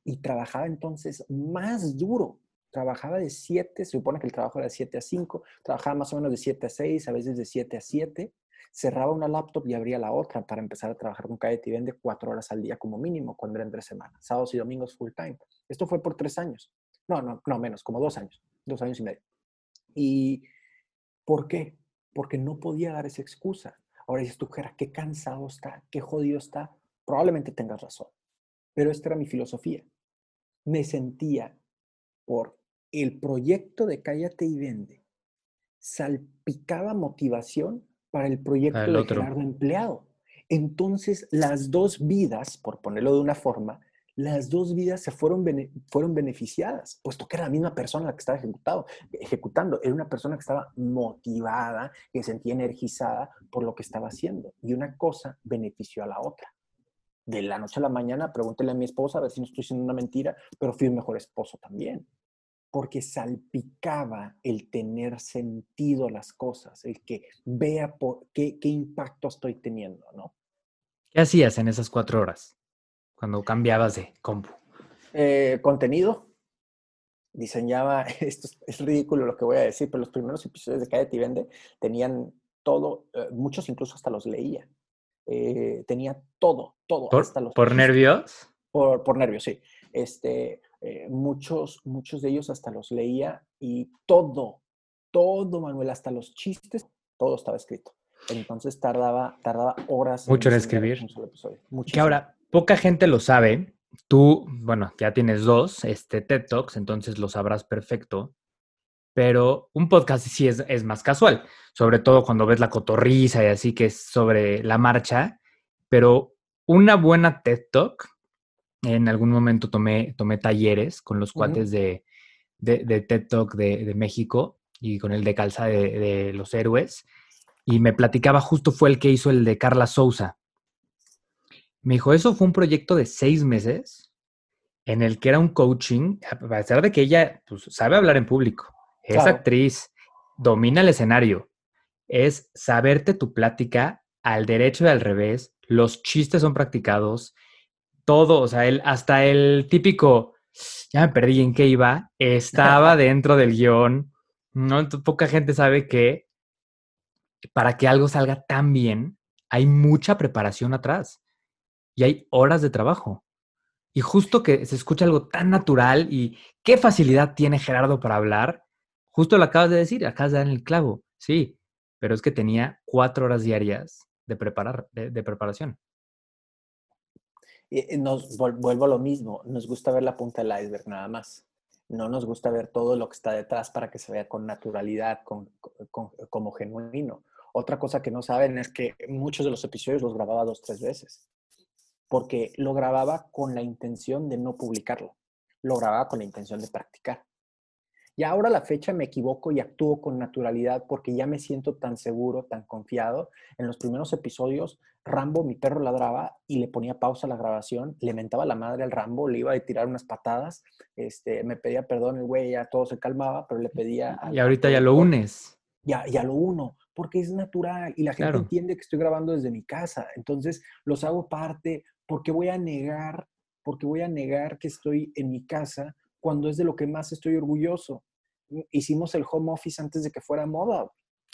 Y trabajaba entonces más duro trabajaba de 7, se supone que el trabajo era de 7 a 5, trabajaba más o menos de 7 a 6, a veces de 7 a 7, cerraba una laptop y abría la otra para empezar a trabajar con Cállate y Vende cuatro horas al día como mínimo cuando eran tres semanas, sábados y domingos full time. Esto fue por tres años. No, no, no menos, como dos años, dos años y medio. ¿Y por qué? Porque no podía dar esa excusa. Ahora dices tú, Jera, qué cansado está, qué jodido está. Probablemente tengas razón, pero esta era mi filosofía. Me sentía por el proyecto de Cállate y Vende salpicaba motivación para el proyecto de Gerardo Empleado. Entonces, las dos vidas, por ponerlo de una forma, las dos vidas se fueron, fueron beneficiadas, puesto que era la misma persona la que estaba ejecutado, ejecutando. Era una persona que estaba motivada, que sentía energizada por lo que estaba haciendo. Y una cosa benefició a la otra. De la noche a la mañana, pregúntele a mi esposa a ver si no estoy diciendo una mentira, pero fui un mejor esposo también porque salpicaba el tener sentido las cosas, el que vea por qué, impacto estoy teniendo, ¿no? ¿Qué hacías en esas cuatro horas cuando cambiabas de compu? Eh, contenido. Diseñaba, esto es, ridículo lo que voy a decir, pero los primeros episodios de Cállate y Vende tenían todo, eh, muchos incluso hasta los leía. Eh, tenía todo, todo. ¿Por, hasta los ¿por nervios? Por, por nervios, sí. Este, eh, muchos, muchos de ellos hasta los leía y todo, todo, Manuel, hasta los chistes, todo estaba escrito. Entonces tardaba, tardaba horas. Mucho en, escribir. Que ahora, poca gente lo sabe. Tú, bueno, ya tienes dos este, TED Talks, entonces lo sabrás perfecto. Pero un podcast sí es, es más casual, sobre todo cuando ves la cotorriza y así que es sobre la marcha. Pero una buena TED Talk en algún momento tomé, tomé talleres con los cuates de, de, TED Talk de, México y con el de Calza de, los Héroes. Y me platicaba, justo fue el que hizo el de Carla Souza. Me dijo, eso fue un proyecto de seis meses en el que era un coaching, a pesar de que ella pues, sabe hablar en público, es actriz, domina el escenario, es saberte tu plática al derecho y al revés, los chistes son practicados, todo, o sea, él, hasta el típico, ya me perdí en qué iba, estaba dentro del guion, ¿no? poca gente sabe que para que algo salga tan bien, hay mucha preparación atrás y hay horas de trabajo. Y justo que se escucha algo tan natural y qué facilidad tiene Gerardo para hablar, justo lo acabas de decir, acabas de dar en el clavo, sí, pero es que tenía cuatro horas diarias de, preparar, de preparación. Nos vuelvo a lo mismo, nos gusta ver la punta del iceberg nada más. No nos gusta ver todo lo que está detrás para que se vea con naturalidad, con, como genuino. Otra cosa que no saben es que muchos de los episodios los grababa dos, tres veces, porque lo grababa con la intención de no publicarlo, lo grababa con la intención de practicar. Y ahora a la fecha me equivoco y actúo con naturalidad porque ya me siento tan seguro, tan confiado. En los primeros episodios, Rambo, mi perro ladraba y le ponía pausa a la grabación, le mentaba la madre al Rambo, le iba a tirar unas patadas, este, me pedía perdón, el güey ya todo se calmaba, pero le pedía... Y ahorita ya lo unes. Ya, ya lo uno, porque es natural y la gente entiende que estoy grabando desde mi casa. Entonces los hago parte porque voy a negar, porque voy a negar que estoy en mi casa cuando es de lo que más estoy orgulloso. Hicimos el home office antes de que fuera moda.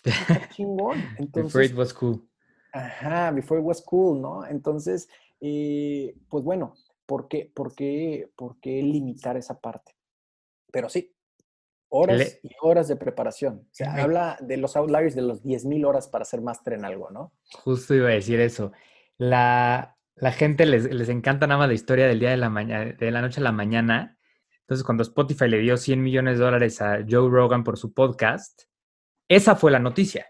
chingón. before it was cool. Ajá, before it was cool, ¿no? Entonces, eh, pues bueno, ¿por qué, por, qué, ¿por qué limitar esa parte? Pero sí, Horas y horas de preparación. O sea, habla de los outliers de los 10.000 horas para ser máster en algo, ¿no? Justo iba a decir eso. La, la gente les, les, encanta nada más la historia del día de la, mañana, de la noche a la mañana. Entonces, cuando Spotify le dio 100 millones de dólares a Joe Rogan por su podcast, esa fue la noticia.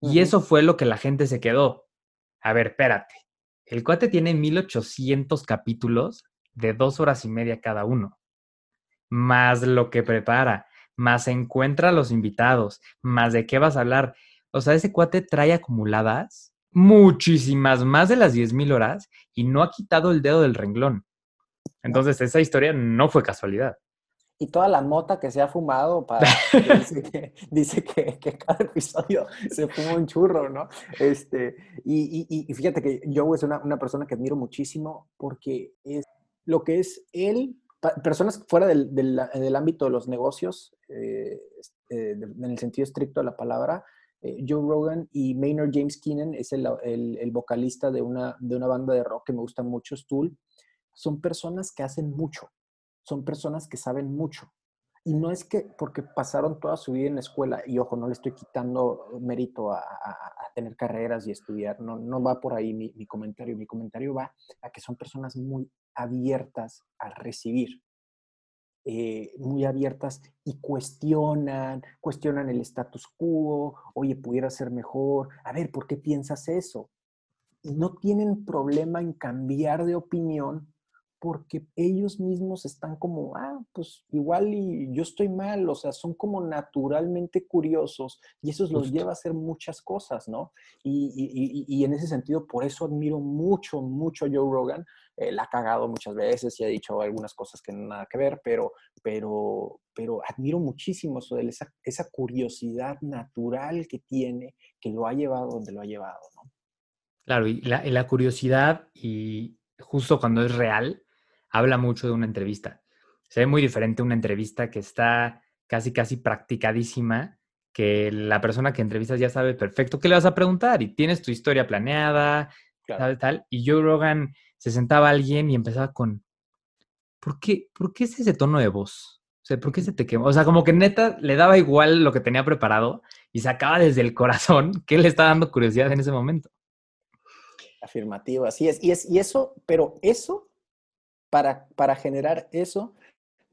Y eso fue lo que la gente se quedó. A ver, espérate. El cuate tiene 1800 capítulos de dos horas y media cada uno, más lo que prepara, más encuentra a los invitados, más de qué vas a hablar. O sea, ese cuate trae acumuladas muchísimas más de las 10.000 horas y no ha quitado el dedo del renglón. Entonces, esa historia no fue casualidad. Y toda la mota que se ha fumado para... dice, que, que, cada episodio se fuma un churro, ¿no? Este, y, y, fíjate que Joe es una, una persona que admiro muchísimo porque es lo que es él, personas fuera del, del, ámbito de los negocios, eh, eh, en el sentido estricto de la palabra, eh, Joe Rogan y Maynard James Keenan es el, el, vocalista de una, de una banda de rock que me gusta mucho, Stool. Son personas que hacen mucho, son personas que saben mucho. Y no es que porque pasaron toda su vida en la escuela, y ojo, no le estoy quitando mérito a, tener carreras y estudiar, no, no va por ahí mi, comentario, mi comentario va a que son personas muy abiertas a recibir, eh, muy abiertas y cuestionan, cuestionan el status quo, oye, pudiera ser mejor, a ver, ¿por qué piensas eso? Y no tienen problema en cambiar de opinión porque ellos mismos están como, ah, pues igual y yo estoy mal, o sea, son como naturalmente curiosos y eso los lleva a hacer muchas cosas, ¿no? Y, en ese sentido, por eso admiro mucho, mucho a Joe Rogan. Eh, la ha cagado muchas veces y ha dicho algunas cosas que no nada que ver, pero, pero, pero admiro muchísimo eso de esa, esa curiosidad natural que tiene, que lo ha llevado donde lo ha llevado, ¿no? Claro, y la, y la curiosidad y justo cuando es real, habla mucho de una entrevista. Se ve muy diferente una entrevista que está casi, casi practicadísima, que la persona que entrevistas ya sabe perfecto qué le vas a preguntar y tienes tu historia planeada, tal. Y Joe Rogan se sentaba a alguien y empezaba con, ¿por qué, ¿por qué es ese tono de voz? O sea, ¿por qué se te quemó? O sea, como que neta le daba igual lo que tenía preparado y sacaba desde el corazón que le está dando curiosidad en ese momento. Afirmativo, así es. Y, es, y eso, pero eso para, para generar eso,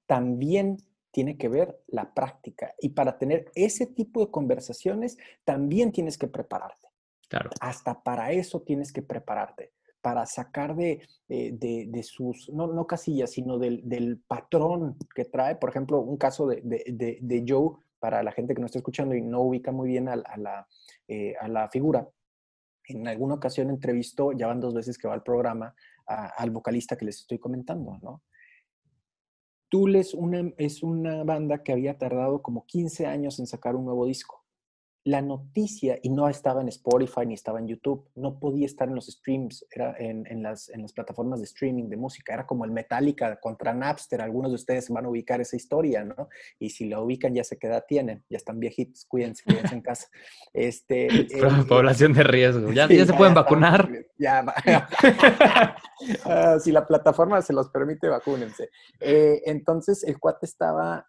también tiene que ver la práctica. Y para tener ese tipo de conversaciones, también tienes que prepararte. Claro. Hasta para eso tienes que prepararte, para sacar de, eh, de, de sus, no, no, casillas, sino del, del, patrón que trae. Por ejemplo, un caso de, de, Joe, para la gente que no está escuchando y no ubica muy bien a, la, eh, a la figura. En alguna ocasión entrevistó, ya van dos veces que va al programa, al vocalista que les estoy comentando, ¿no? Tules una, es una banda que había tardado como 15 años en sacar un nuevo disco la noticia, y no estaba en Spotify ni estaba en YouTube, no podía estar en los streams, era en, las, en las plataformas de streaming de música, era como el Metallica contra Napster, algunos de ustedes van a ubicar esa historia, ¿no? Y si la ubican ya sé qué edad tienen, ya están viejitos, cuídense, cuídense en casa. Este, Población de riesgo, ya, ya se pueden vacunar. Ya, ah, si la plataforma se los permite, vacúnense. Eh, entonces el cuate estaba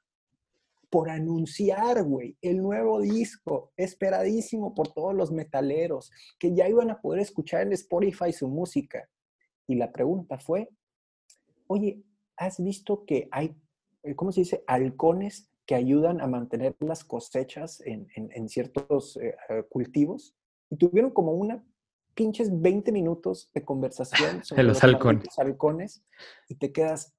por anunciar, güey, el nuevo disco, esperadísimo por todos los metaleros, que ya iban a poder escuchar en Spotify su música. Y la pregunta fue, oye, ¿has visto que hay, eh, ¿cómo se dice?, halcones que ayudan a mantener las cosechas en, ciertos eh, eh, cultivos? Y tuvieron como una pinches 20 minutos de conversación sobre los, halcones. halcones y te quedas,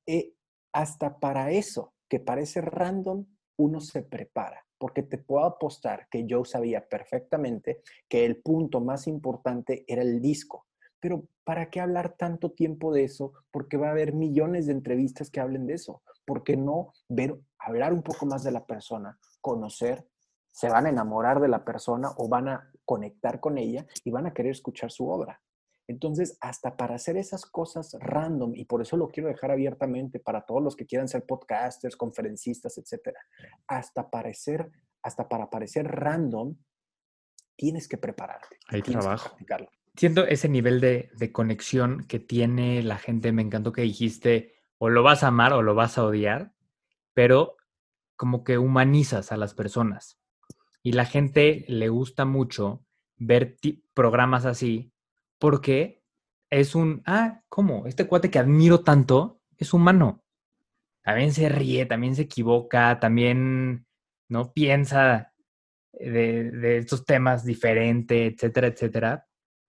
hasta para eso, que parece random, uno se prepara, porque te puedo apostar que yo sabía perfectamente que el punto más importante era el disco. Pero ¿para qué hablar tanto tiempo de eso? Porque va a haber millones de entrevistas que hablen de eso. ¿Por qué no ver, hablar un poco más de la persona, conocer, se van a enamorar de la persona o van a conectar con ella y van a querer escuchar su obra? Entonces, hasta para hacer esas cosas random, y por eso lo quiero dejar abiertamente para todos los que quieran ser podcasters, conferencistas, etcétera, hasta parecer, hasta para parecer random, tienes que prepararte. Hay trabajo. Siento ese nivel de, de conexión que tiene la gente, me encantó que dijiste, o lo vas a amar o lo vas a odiar, pero como que humanizas a las personas. Y la gente le gusta mucho ver programas así porque es un, ah, ¿cómo? Este cuate que admiro tanto es humano. También se ríe, también se equivoca, también no piensa de, de estos temas diferente, etcétera, etcétera.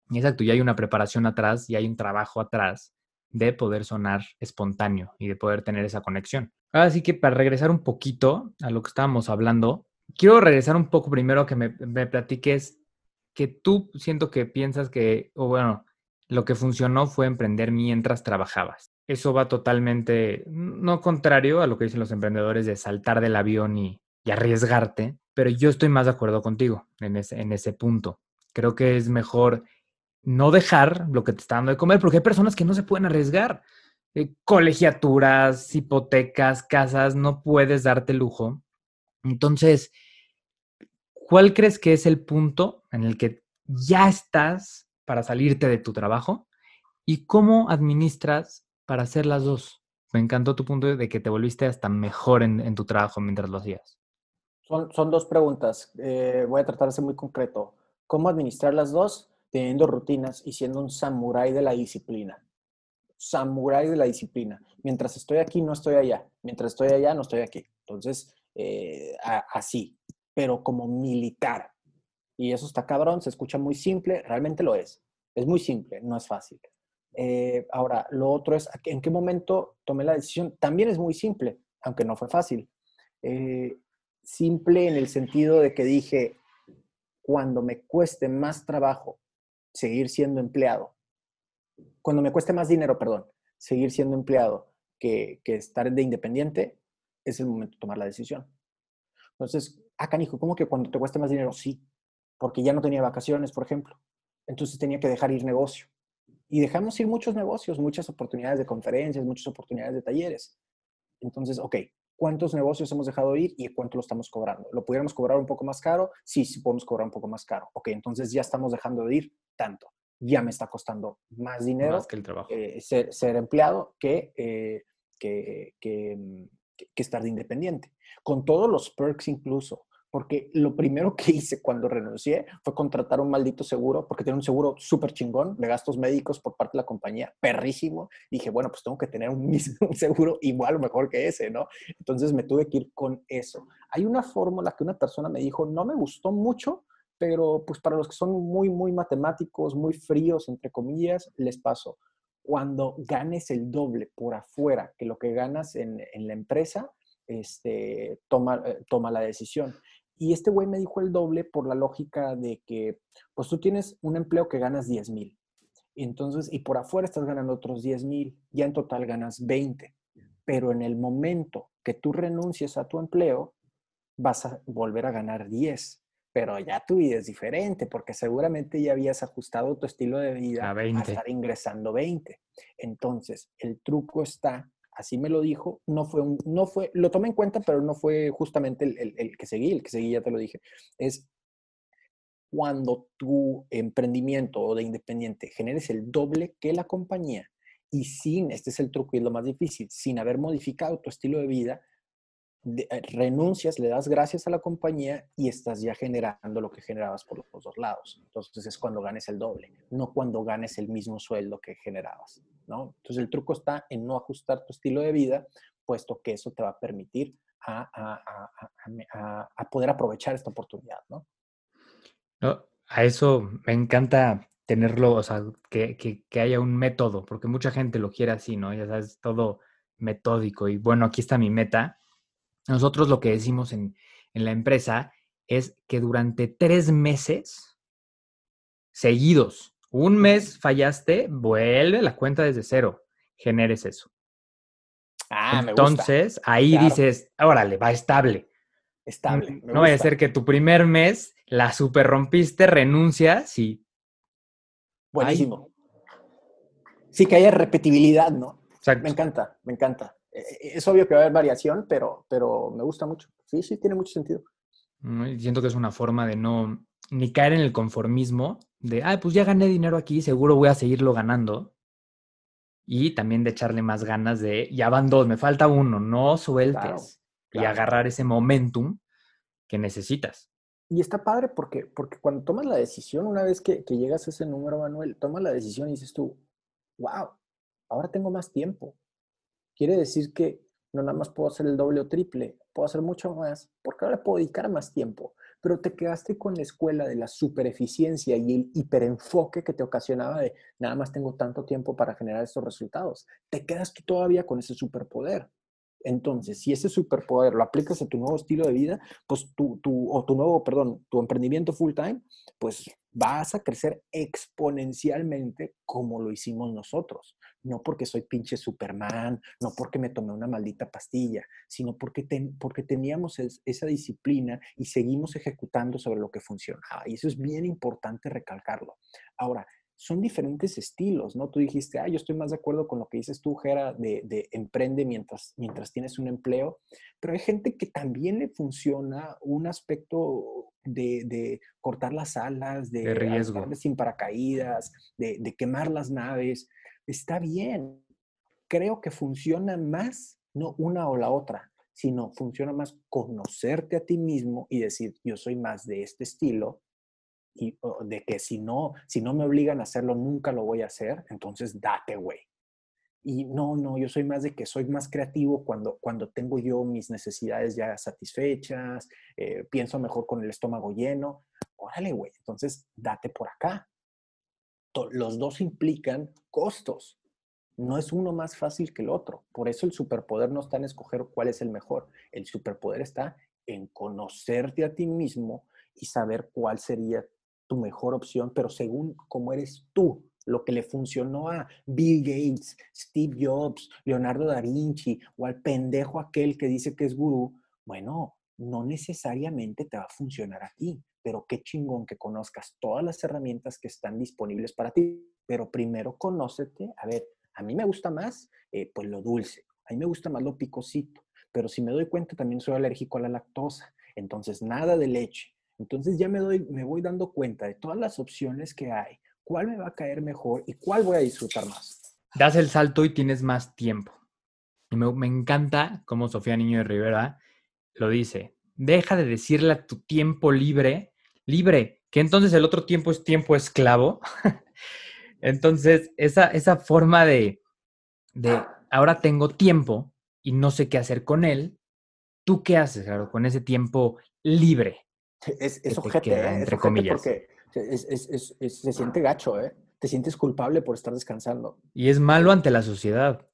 Exacto, y hay una preparación atrás y hay un trabajo atrás de poder sonar espontáneo y de poder tener esa conexión. Así que para regresar un poquito a lo que estábamos hablando, quiero regresar un poco primero que me, me platiques que tú siento que piensas que, o bueno, lo que funcionó fue emprender mientras trabajabas. Eso va totalmente, no contrario a lo que dicen los emprendedores de saltar del avión y, arriesgarte, pero yo estoy más de acuerdo contigo en ese, en ese punto. Creo que es mejor no dejar lo que te está dando de comer, porque hay personas que no se pueden arriesgar. Eh, colegiaturas, hipotecas, casas, no puedes darte lujo. Entonces, ¿cuál crees que es el punto en el que ya estás para salirte de tu trabajo? ¿Y cómo administras para hacer las dos? Me encantó tu punto de que te volviste hasta mejor en, tu trabajo mientras lo hacías. Son, dos preguntas. Eh, voy a tratar de ser muy concreto. ¿Cómo administrar las dos? teniendo rutinas y siendo un samurái de la disciplina. Samurái de la disciplina. Mientras estoy aquí, no estoy allá. Mientras estoy allá, no estoy aquí. Entonces, eh, así, pero como militar. Y eso está cabrón, se escucha muy simple, realmente lo es. Es muy simple, no es fácil. Eh, ahora, lo otro es, ¿en qué momento tomé la decisión? También es muy simple, aunque no fue fácil. Eh, simple en el sentido de que dije, cuando me cueste más trabajo seguir siendo empleado, cuando me cueste más dinero, perdón, seguir siendo empleado que, estar de independiente, es el momento de tomar la decisión. Entonces, ah, canijo, ¿cómo que cuando te cueste más dinero? Sí, porque ya no tenía vacaciones, por ejemplo. Entonces tenía que dejar ir negocio. Y dejamos ir muchos negocios, muchas oportunidades de conferencias, muchas oportunidades de talleres. Entonces, ok, ¿cuántos negocios hemos dejado ir y cuánto lo estamos cobrando? ¿Lo pudiéramos cobrar un poco más caro? Sí, sí podemos cobrar un poco más caro. Ok, entonces ya estamos dejando de ir tanto. Ya me está costando más dinero que el trabajo. Eh, ser, empleado eh, que, que, estar de independiente. Con todos los perks incluso. Porque lo primero que hice cuando renuncié fue contratar un maldito seguro, porque tenía un seguro súper chingón de gastos médicos por parte de la compañía, perrísimo. Dije, bueno, pues tengo que tener un, un seguro igual o mejor que ese, ¿no? Entonces me tuve que ir con eso. Hay una fórmula que una persona me dijo, no me gustó mucho, pero pues para los que son muy, muy matemáticos, muy fríos, entre comillas, les paso. Cuando ganes el doble por afuera que lo que ganas en, la empresa, este, toma, eh, toma la decisión. Y este güey me dijo el doble por la lógica de que, pues tú tienes un empleo que ganas 10 mil. Entonces, y por afuera estás ganando otros 10 mil, ya en total ganas 20. Pero en el momento que tú renuncies a tu empleo, vas a volver a ganar 10 pero ya tu vida es diferente porque seguramente ya habías ajustado tu estilo de vida a, estar ingresando 20. Entonces, el truco está, así me lo dijo, no fue un, no fue, lo tomé en cuenta, pero no fue justamente el, el que seguí, el que seguí ya te lo dije, es cuando tu emprendimiento o de independiente generes el doble que la compañía y sin, este es el truco y es lo más difícil, sin haber modificado tu estilo de vida, eh, renuncias, le das gracias a la compañía y estás ya generando lo que generabas por los dos lados. Entonces es cuando ganes el doble, no cuando ganes el mismo sueldo que generabas, Entonces el truco está en no ajustar tu estilo de vida, puesto que eso te va a permitir a, poder aprovechar esta oportunidad, ¿no? A eso me encanta tenerlo, o sea, que, que haya un método, porque mucha gente lo quiere así, ¿no? Ya sabes, todo metódico. Y bueno, aquí está mi meta nosotros lo que decimos en, la empresa es que durante tres meses seguidos, un mes fallaste, vuelve la cuenta desde cero, generes eso. Ah, Entonces, ahí dices, órale, va estable. Estable. no vaya a ser que tu primer mes la super rompiste, renuncias y. Buenísimo. Sí, que haya repetibilidad, ¿no? Exacto. Me encanta, me encanta. Eh, es obvio que va a haber variación, pero, pero me gusta mucho. Sí, sí, tiene mucho sentido. Siento que es una forma de no ni caer en el conformismo de, ah, pues ya gané dinero aquí, seguro voy a seguirlo ganando. Y también de echarle más ganas de, ya van dos, me falta uno, no sueltes. y agarrar ese momentum que necesitas. Y está padre porque, porque cuando tomas la decisión, una vez que, que llegas a ese número, Manuel, tomas la decisión y dices tú, wow, ahora tengo más tiempo. Quiere decir que no nada más puedo hacer el doble o triple, puedo hacer mucho más, porque ahora puedo dedicar más tiempo. Pero te quedaste con la escuela de la supereficiencia y el hiperenfoque que te ocasionaba de nada más tengo tanto tiempo para generar estos resultados. Te quedas tú todavía con ese superpoder. Entonces, si ese superpoder lo aplicas a tu nuevo estilo de vida, pues tu, tu, o tu nuevo, perdón, tu emprendimiento full time, pues vas a crecer exponencialmente como lo hicimos nosotros. No porque soy pinche Superman, no porque me tomé una maldita pastilla, sino porque, porque teníamos esa disciplina y seguimos ejecutando sobre lo que funcionaba. Y eso es bien importante recalcarlo. Ahora, son diferentes estilos, ¿no? Tú dijiste, ah, yo estoy más de acuerdo con lo que dices tú, Jera, de, emprende mientras, mientras tienes un empleo, pero hay gente que también le funciona un aspecto de, cortar las alas, de, de riesgo. sin paracaídas, de, de quemar las naves. Está bien. Creo que funciona más, no una o la otra, sino funciona más conocerte a ti mismo y decir, yo soy más de este estilo y de que si no, si no me obligan a hacerlo, nunca lo voy a hacer, entonces date, güey. Y no, no, yo soy más de que soy más creativo cuando, cuando tengo yo mis necesidades ya satisfechas, eh, pienso mejor con el estómago lleno. Órale, güey, entonces date por acá. Los dos implican costos. No es uno más fácil que el otro. Por eso el superpoder no está en escoger cuál es el mejor. El superpoder está en conocerte a ti mismo y saber cuál sería tu mejor opción, pero según cómo eres tú, lo que le funcionó a Bill Gates, Steve Jobs, Leonardo da Vinci o al pendejo aquel que dice que es gurú, bueno, no necesariamente te va a funcionar a ti, pero qué chingón que conozcas todas las herramientas que están disponibles para ti. Pero primero conócete, a ver, a mí me gusta más eh, pues lo dulce, a mí me gusta más lo picosito, pero si me doy cuenta también soy alérgico a la lactosa, entonces nada de leche, entonces ya me, doy, me voy dando cuenta de todas las opciones que hay, cuál me va a caer mejor y cuál voy a disfrutar más. Das el salto y tienes más tiempo. Y me, encanta como Sofía Niño de Rivera lo dice. Deja de decirle a tu tiempo libre, libre, que entonces el otro tiempo es tiempo esclavo. entonces, esa, esa forma de, de ahora tengo tiempo y no sé qué hacer con él, ¿tú qué haces, claro, con ese tiempo libre? Es, es ojete, ¿eh? entre comillas. Porque se siente gacho, ¿eh? Te sientes culpable por estar descansando. Y es malo ante la sociedad.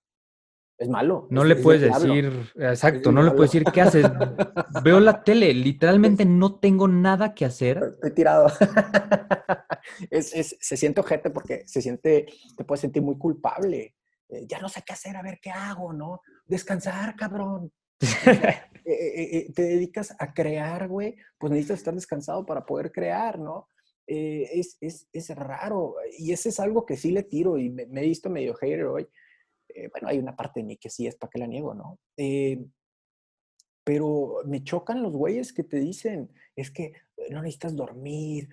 Es malo. No le puedes decir, exacto, no le puedes decir qué haces. Veo la tele, literalmente no tengo nada que hacer. Estoy tirado. se siente ojete porque se siente, te puedes sentir muy culpable. Eh, ya no sé qué hacer, a ver qué hago, ¿no? Descansar, cabrón. Eh, eh, eh, te dedicas a crear, güey, pues necesitas estar descansado para poder crear, ¿no? es, es, es, raro. Y ese es algo que sí le tiro y me, he visto medio hater hoy. bueno, hay una parte de mí que sí es para que la niego, ¿no? pero me chocan los güeyes que te dicen, es que no necesitas dormir,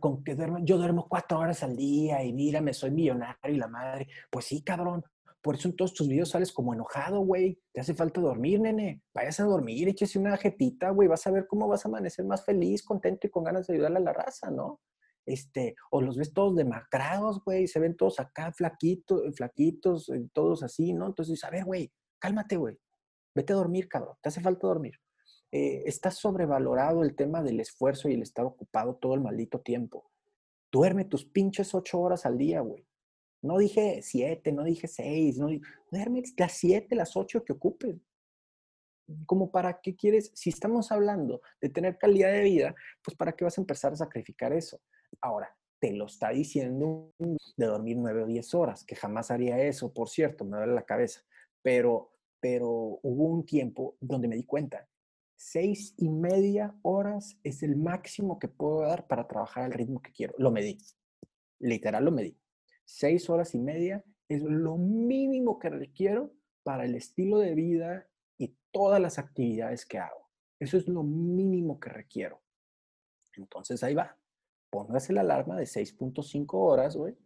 con que duermo, yo duermo cuatro horas al día y mírame, soy millonario y la madre. Pues sí, cabrón, por eso en todos tus videos sales como enojado, güey. Te hace falta dormir, nene. Vayas a dormir, échese una jetita, güey. Vas a ver cómo vas a amanecer más feliz, contento y con ganas de ayudarle a la raza, ¿no? Este, o los ves todos demacrados, güey. Se ven todos acá flaquitos, flaquitos, eh, todos así, ¿no? Entonces, a ver, güey, cálmate, güey. Vete a dormir, cabrón. Te hace falta dormir. Eh, está sobrevalorado el tema del esfuerzo y el estar ocupado todo el maldito tiempo. Duerme tus pinches ocho horas al día, güey. No dije siete, no dije seis, no duerme las siete, las ocho que ocupen. Como para qué quieres, si estamos hablando de tener calidad de vida, pues para qué vas a empezar a sacrificar eso. Ahora, te lo está diciendo de dormir nueve o diez horas, que jamás haría eso, por cierto, me duele la cabeza. Pero, pero hubo un tiempo donde me di cuenta, seis y media horas es el máximo que puedo dar para trabajar al ritmo que quiero. Lo medí, literal lo medí seis horas y media es lo mínimo que requiero para el estilo de vida y todas las actividades que hago. Eso es lo mínimo que requiero. Entonces ahí va. Póngase la alarma de 6.5 horas, güey,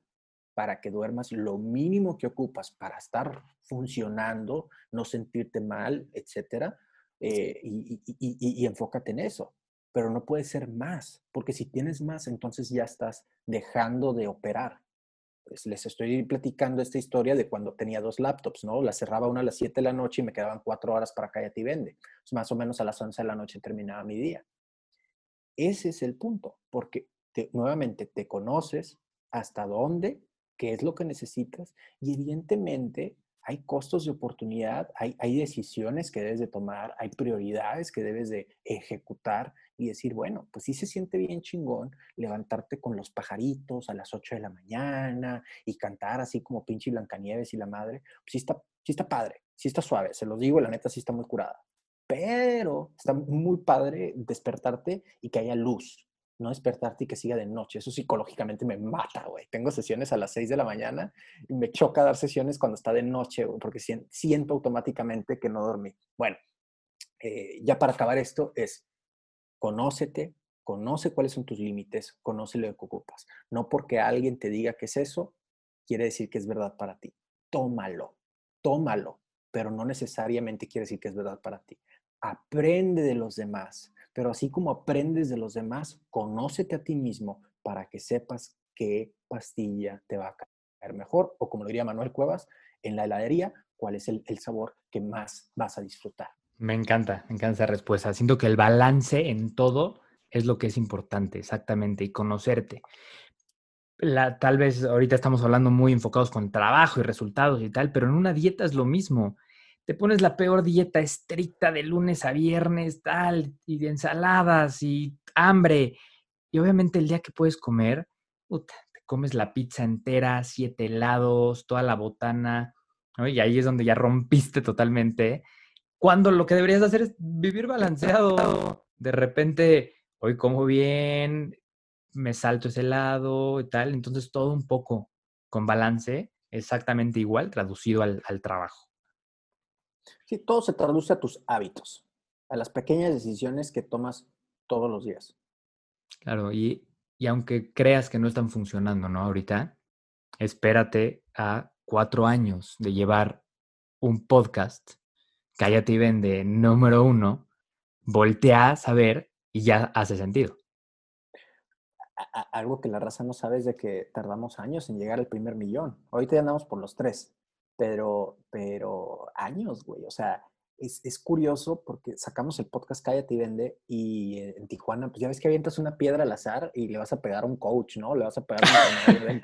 para que duermas lo mínimo que ocupas para estar funcionando, no sentirte mal, etcétera. eh, y, enfócate en eso. Pero no puede ser más, porque si tienes más, entonces ya estás dejando de operar. Pues les estoy platicando esta historia de cuando tenía dos laptops, ¿no? La cerraba una a las 7 de la noche y me quedaban cuatro horas para Cállate y Vende. Más o menos a las 11 de la noche terminaba mi día. Ese es el punto, porque nuevamente te conoces hasta dónde, qué es lo que necesitas y evidentemente hay costos de oportunidad, hay, decisiones que debes de tomar, hay prioridades que debes de ejecutar y decir, bueno, pues sí se siente bien chingón levantarte con los pajaritos a las 8 de la mañana y cantar así como pinche Blancanieves y la madre. Pues sí está, sí está padre, sí está suave, se los digo, la neta sí está muy curada. Pero está muy padre despertarte y que haya luz, no despertarte y que siga de noche. Eso psicológicamente me mata, güey. Tengo sesiones a las 6 de la mañana y me choca dar sesiones cuando está de noche, porque siento automáticamente que no dormí. Bueno, eh, ya para acabar esto es, conócete, conoce cuáles son tus límites, conoce lo que ocupas. No porque alguien te diga que es eso, quiere decir que es verdad para ti. Tómalo, tómalo, pero no necesariamente quiere decir que es verdad para ti. Aprende de los demás pero así como aprendes de los demás, conócete a ti mismo para que sepas qué pastilla te va a caer mejor o como lo diría Manuel Cuevas, en la heladería, cuál es el, sabor que más vas a disfrutar. Me encanta, me encanta esa respuesta. Siento que el balance en todo es lo que es importante, exactamente, y conocerte. La, tal vez ahorita estamos hablando muy enfocados con trabajo y resultados y tal, pero en una dieta es lo mismo te pones la peor dieta estricta de lunes a viernes, tal, y de ensaladas y hambre. Y obviamente el día que puedes comer, te comes la pizza entera, siete helados, toda la botana, y ahí es donde ya rompiste totalmente. Cuando lo que deberías hacer es vivir balanceado. De repente, hoy como bien, me salto ese helado y tal. Entonces todo un poco con balance, exactamente igual, traducido al trabajo. Sí, todo se traduce a tus hábitos, a las pequeñas decisiones que tomas todos los días. Claro, y, aunque creas que no están funcionando, ¿no? Ahorita, espérate a cuatro años de llevar un podcast, cállate y vende número uno, voltea a saber y ya hace sentido. algo que la raza no sabe es de que tardamos años en llegar al primer millón. Ahorita ya andamos por los tres pero, pero años, güey. O sea, es, es, curioso porque sacamos el podcast Cállate y Vende y en Tijuana, pues ya ves que avientas una piedra al azar y le vas a pegar un coach, ¿no? Le vas a pegar un de,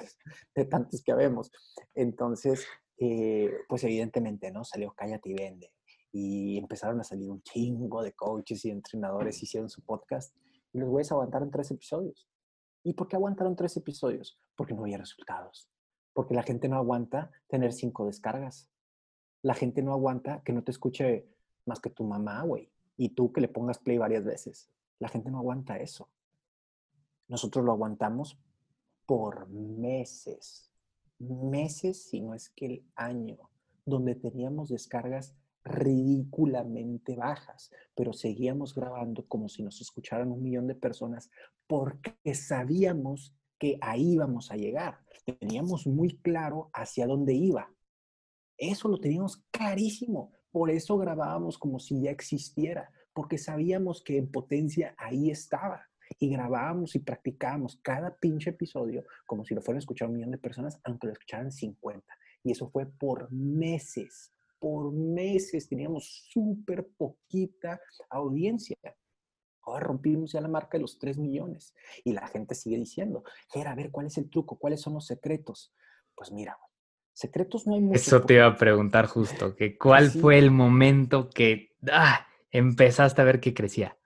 de tantos que habemos. Entonces, eh, pues evidentemente, ¿no? Salió Cállate y Vende y empezaron a salir un chingo de coaches y entrenadores, hicieron su podcast y los güeyes aguantaron tres episodios. ¿Y por qué aguantaron tres episodios? Porque no había resultados porque la gente no aguanta tener cinco descargas. La gente no aguanta que no te escuche más que tu mamá, güey, y tú que le pongas play varias veces. La gente no aguanta eso. Nosotros lo aguantamos por meses, meses, si no es que el año, donde teníamos descargas ridículamente bajas, pero seguíamos grabando como si nos escucharan un millón de personas porque sabíamos que ahí íbamos a llegar. Teníamos muy claro hacia dónde iba. Eso lo teníamos clarísimo. Por eso grabábamos como si ya existiera, porque sabíamos que en potencia ahí estaba. Y grabábamos y practicábamos cada pinche episodio como si lo fueran a escuchar un millón de personas, aunque lo escucharan 50. Y eso fue por meses. Por meses teníamos súper poquita audiencia. Ahora rompimos ya la marca de los 3 millones y la gente sigue diciendo, Gera, a ver, ¿cuál es el truco? ¿Cuáles son los secretos? Pues mira, secretos no hay muchos. Eso te iba a preguntar justo, que cuál fue el momento que ah, empezaste a ver que crecía.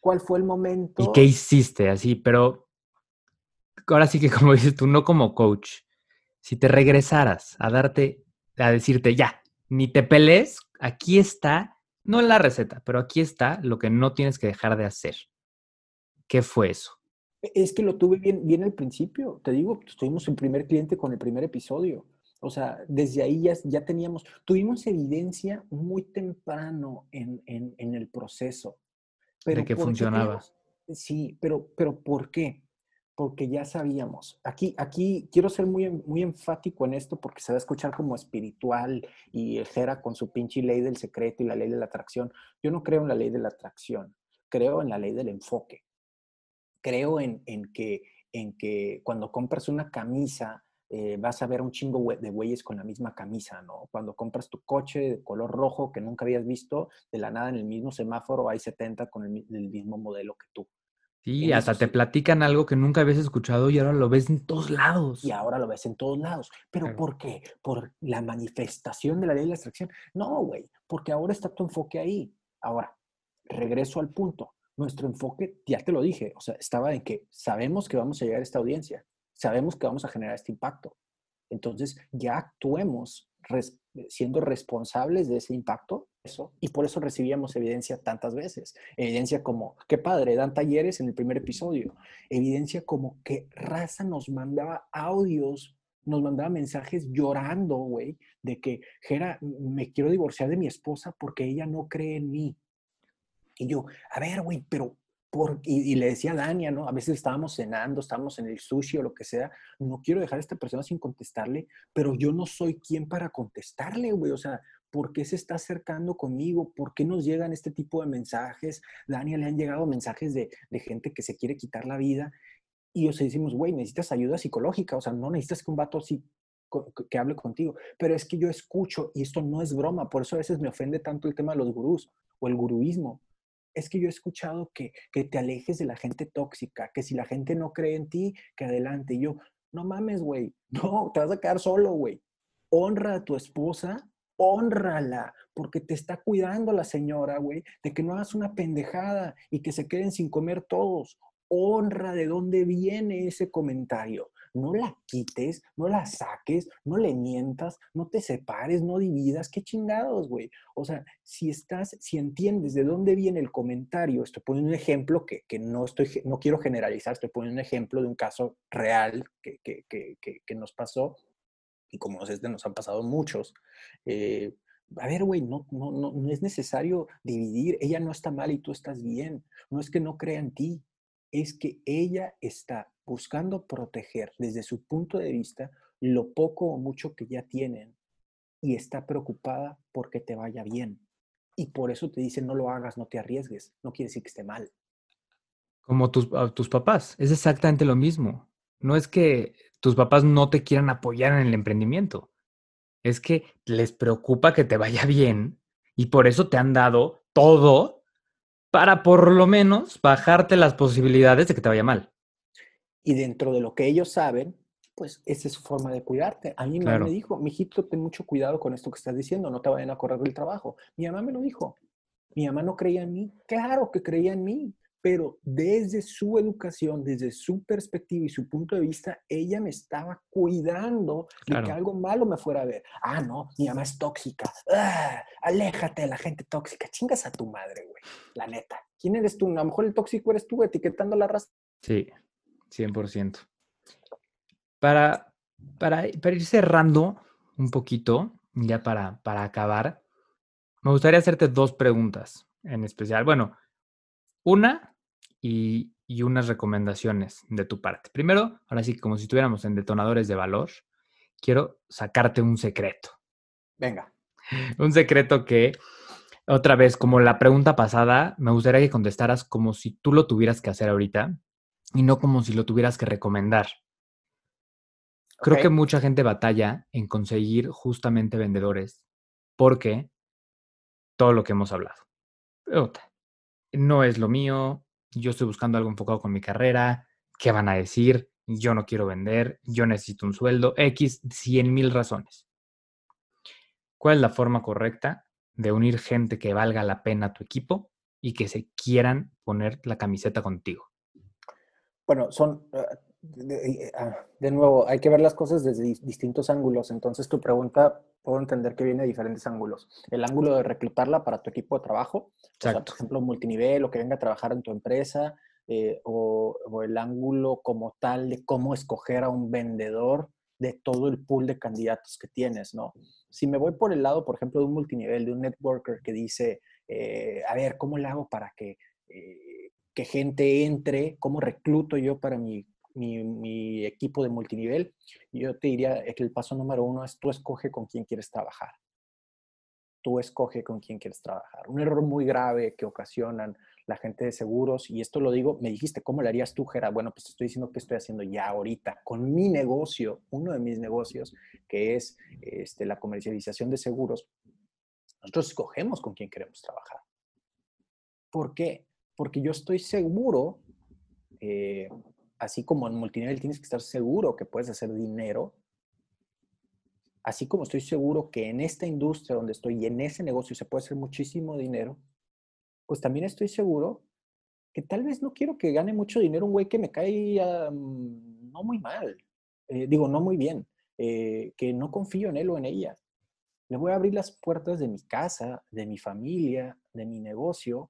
¿Cuál fue el momento? ¿Y qué hiciste así? Pero ahora sí que como dices tú, no como coach, si te regresaras a darte, a decirte, ya, ni te pelees, aquí está no la receta, pero aquí está lo que no tienes que dejar de hacer. ¿Qué fue eso? Es que lo tuve bien, bien al principio. Te digo, tuvimos el primer cliente con el primer episodio. O sea, desde ahí ya, ya teníamos, tuvimos evidencia muy temprano en, el proceso. Pero de que funcionaba. sí, pero, pero ¿por qué? Porque ya sabíamos. Aquí, aquí quiero ser muy, muy enfático en esto porque se va a escuchar como espiritual y Jera con su pinche ley del secreto y la ley de la atracción. Yo no creo en la ley de la atracción, creo en la ley del enfoque. Creo en, en que, en que cuando compras una camisa, eh, vas a ver un chingo de güeyes con la misma camisa, ¿no? Cuando compras tu coche de color rojo que nunca habías visto, de la nada en el mismo semáforo hay 70 con el, mismo modelo que tú. Sí, hasta te platican algo que nunca habías escuchado y ahora lo ves en todos lados. Y ahora lo ves en todos lados. ¿Pero por qué? ¿Por la manifestación de la ley de la extracción? No, güey, porque ahora está tu enfoque ahí. Ahora, regreso al punto. Nuestro enfoque, ya te lo dije, o sea, estaba en que sabemos que vamos a llegar a esta audiencia sabemos que vamos a generar este impacto. Entonces, ya actuemos siendo responsables de ese impacto, eso, y por eso recibíamos evidencia tantas veces. Evidencia como, qué padre, dan talleres en el primer episodio. Evidencia como que Raza nos mandaba audios, nos mandaba mensajes llorando, güey, de que, Jera, me quiero divorciar de mi esposa porque ella no cree en mí. Y yo, a ver, güey, pero y, le decía a Dania, ¿no? A veces estábamos cenando, estábamos en el sushi o lo que sea, no quiero dejar a esta persona sin contestarle, pero yo no soy quien para contestarle, güey. O sea, ¿por qué se está acercando conmigo? ¿Por qué nos llegan este tipo de mensajes? Dania le han llegado mensajes de, de gente que se quiere quitar la vida. Y o sea, decimos, güey, necesitas ayuda psicológica, o sea, no necesitas que un vato así que hable contigo, pero es que yo escucho y esto no es broma, por eso a veces me ofende tanto el tema de los gurús o el guruismo, es que yo he escuchado que, que te alejes de la gente tóxica, que si la gente no cree en ti, que adelante. Y yo, no mames, güey, no, te vas a quedar solo, güey. Honra a tu esposa, honrala, porque te está cuidando la señora, güey, de que no hagas una pendejada y que se queden sin comer todos. Honra de dónde viene ese comentario no la quites, no la saques, no le mientas, no te separes, no dividas, qué chingados, güey. O sea, si estás, si entiendes de dónde viene el comentario, estoy poniendo un ejemplo que, no estoy, no quiero generalizar, estoy poniendo un ejemplo de un caso real que, que, nos pasó, y como este nos han pasado muchos. Eh, a ver, güey, no, no, no, no es necesario dividir. Ella no está mal y tú estás bien. No es que no crea en ti, es que ella está buscando proteger desde su punto de vista lo poco o mucho que ya tienen y está preocupada porque te vaya bien. Y por eso te dice no lo hagas, no te arriesgues. No quiere decir que esté mal. Como tus, tus papás, es exactamente lo mismo. No es que tus papás no te quieran apoyar en el emprendimiento. Es que les preocupa que te vaya bien y por eso te han dado todo para por lo menos bajarte las posibilidades de que te vaya mal. Y dentro de lo que ellos saben, pues esa es su forma de cuidarte. A mí mi mamá me dijo, mijito, ten mucho cuidado con esto que estás diciendo, no te vayan a correr del trabajo. Mi mamá me lo dijo. Mi mamá no creía en mí. Claro que creía en mí, pero desde su educación, desde su perspectiva y su punto de vista, ella me estaba cuidando de que algo malo me fuera a ver. Ah, no, mi mamá es tóxica. Ah, aléjate de la gente tóxica. Chingas a tu madre, güey. La neta. ¿Quién eres tú? A lo mejor el tóxico eres tú etiquetando la raza. Sí, 100%. Para, para, para ir cerrando un poquito, ya para, para acabar, me gustaría hacerte dos preguntas en especial. Bueno, una y, y, unas recomendaciones de tu parte. Primero, ahora sí, como si estuviéramos en detonadores de valor, quiero sacarte un secreto. Venga. Un secreto que, otra vez, como la pregunta pasada, me gustaría que contestaras como si tú lo tuvieras que hacer ahorita y no como si lo tuvieras que recomendar. Creo que mucha gente batalla en conseguir justamente vendedores porque todo lo que hemos hablado. No es lo mío, yo estoy buscando algo enfocado con mi carrera, ¿qué van a decir? Yo no quiero vender, yo necesito un sueldo, X, cien mil razones. ¿Cuál es la forma correcta de unir gente que valga la pena a tu equipo y que se quieran poner la camiseta contigo? bueno, son, ah, ah, de, nuevo, hay que ver las cosas desde distintos ángulos. Entonces, tu pregunta, puedo entender que viene de diferentes ángulos. El ángulo de reclutarla para tu equipo de trabajo, por ejemplo, multinivel o que venga a trabajar en tu empresa, eh, o, el ángulo como tal de cómo escoger a un vendedor de todo el pool de candidatos que tienes, ¿no? Si me voy por el lado, por ejemplo, de un multinivel, de un networker que dice, eh, a ver, ¿cómo le hago para que... Eh, que gente entre, cómo recluto yo para mi mi, equipo de multinivel, yo te diría que el paso número uno es tú escoge con quién quieres trabajar. Tú escoge con quién quieres trabajar. Un error muy grave que ocasionan la gente de seguros, y esto lo digo, me dijiste, ¿cómo le harías tú, Gera? Bueno, pues estoy diciendo que estoy haciendo ya ahorita con mi negocio, uno de mis negocios, que es este, la comercialización de seguros. Nosotros escogemos con quién queremos trabajar. ¿Por qué? Porque yo estoy seguro eh, así como en multinivel tienes que estar seguro que puedes hacer dinero, así como estoy seguro que en esta industria donde estoy y en ese negocio se puede hacer muchísimo dinero, pues también estoy seguro que tal vez no quiero que gane mucho dinero un güey que me cae no muy mal, eh, digo, no muy bien, eh, que no confío en él o en ella. Le voy a abrir las puertas de mi casa, de mi familia, de mi negocio.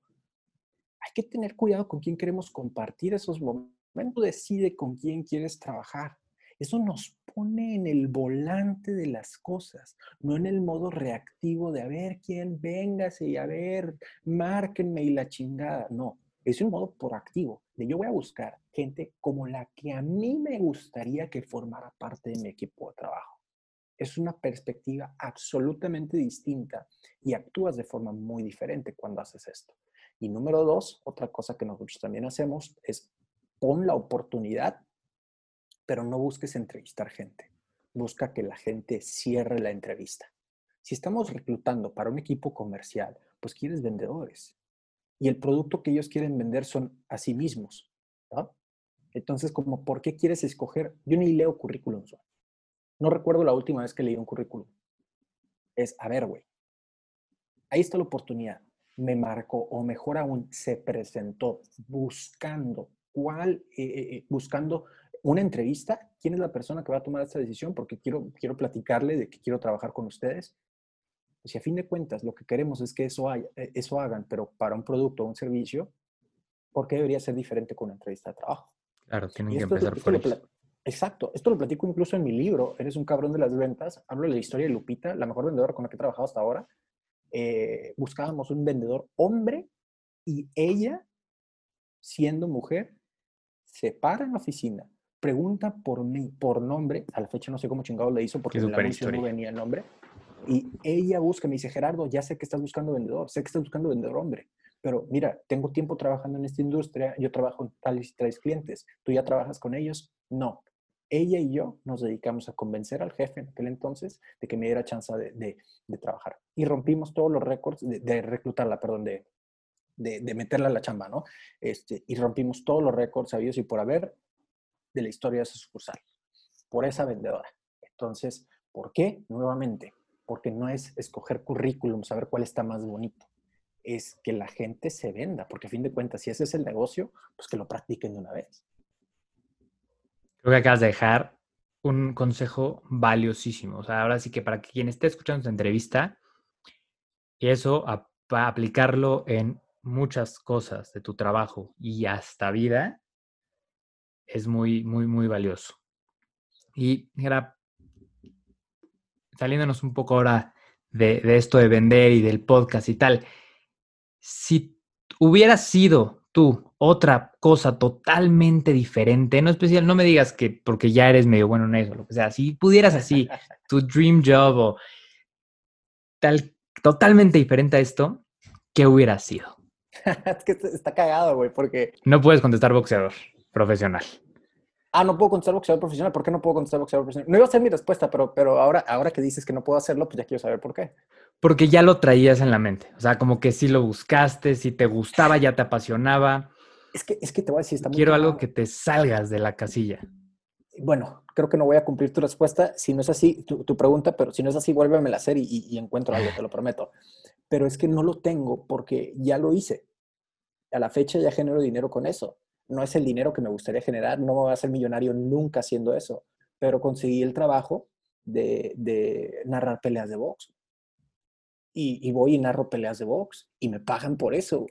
Hay que tener cuidado con quién queremos compartir esos momentos momento decide con quién quieres trabajar. Eso nos pone en el volante de las cosas, no en el modo reactivo de a ver quién, véngase y a ver, márquenme y la chingada. No, es un modo proactivo, de yo voy a buscar gente como la que a mí me gustaría que formara parte de mi equipo de trabajo. Es una perspectiva absolutamente distinta y actúas de forma muy diferente cuando haces esto. Y número dos, otra cosa que nosotros también hacemos es pon la oportunidad, pero no busques entrevistar gente. Busca que la gente cierre la entrevista. Si estamos reclutando para un equipo comercial, pues quieres vendedores. Y el producto que ellos quieren vender son a sí mismos. Entonces, como, ¿por qué quieres escoger? Yo ni leo currículums. No recuerdo la última vez que leí un currículum. Es, a ver, güey, ahí está la oportunidad. Me marcó, o mejor aún, se presentó buscando cuál, eh, eh, eh, buscando una entrevista, quién es la persona que va a tomar esta decisión, porque quiero, quiero platicarle de que quiero trabajar con ustedes. Si a fin de cuentas lo que queremos es que eso, eso hagan, pero para un producto o un servicio, ¿por qué debería ser diferente con una entrevista de trabajo? Claro, tienen que empezar por eso. Exacto, esto lo platico incluso en mi libro, Eres un cabrón de las ventas, hablo de la historia de Lupita, la mejor vendedora con la que he trabajado hasta ahora. buscábamos un vendedor hombre y ella, siendo mujer, se para en la oficina, pregunta por mí, por nombre, a la fecha no sé cómo chingado le hizo porque en la no venía el nombre, y ella busca, me dice, Gerardo, ya sé que estás buscando vendedor, sé que estás buscando vendedor hombre, pero mira, tengo tiempo trabajando en esta industria, yo trabajo con tales y tales clientes, ¿tú ya trabajas con ellos? No. Ella y yo nos dedicamos a convencer al jefe en aquel entonces de que me diera chance de, trabajar. Y rompimos todos los récords, de, de reclutarla, perdón, de, de, meterla a la chamba, ¿no? Este, y rompimos todos los récords sabidos y por haber de la historia de esa sucursal, por esa vendedora. Entonces, ¿por qué? Nuevamente, porque no es escoger currículum, saber cuál está más bonito, es que la gente se venda, porque a fin de cuentas, si ese es el negocio, pues que lo practiquen de una vez. Creo que acabas de dejar un consejo valiosísimo. O sea, ahora sí que para quien esté escuchando esta entrevista, y eso a, a aplicarlo en muchas cosas de tu trabajo y hasta vida, es muy, muy, muy valioso. Y era saliéndonos un poco ahora de, esto de vender y del podcast y tal, si hubieras sido tú otra cosa totalmente diferente, no especial, no me digas que porque ya eres medio bueno en eso, lo que sea, si pudieras así, tu dream job o tal, totalmente diferente a esto, ¿qué hubiera sido? es que está cagado, güey, porque... No puedes contestar boxeador profesional. Ah, no puedo contestar boxeador profesional. ¿Por qué no puedo contestar boxeador profesional? No iba a ser mi respuesta, pero, pero ahora, ahora que dices que no puedo hacerlo, pues ya quiero saber por qué. Porque ya lo traías en la mente. O sea, como que sí lo buscaste, si te gustaba, ya te apasionaba. Es que, es que te voy a decir, está muy Quiero algo que te salgas de la casilla. Bueno, creo que no voy a cumplir tu respuesta. Si no es así, tu, pregunta, pero si no es así, vuélveme a hacer y, y encuentro algo, te lo prometo pero es que no lo tengo porque ya lo hice. A la fecha ya genero dinero con eso. No es el dinero que me gustaría generar, no voy a ser millonario nunca haciendo eso, pero conseguí el trabajo de, narrar peleas de box. Y, voy y narro peleas de box y me pagan por eso.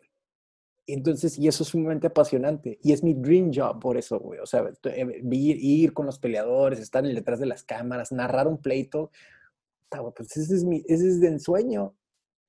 Entonces, y eso es sumamente apasionante. Y es mi dream job por eso, güey. O sea, eh, ir, con los peleadores, estar detrás de las cámaras, narrar un pleito. Pues ese es, mi, ese es de ensueño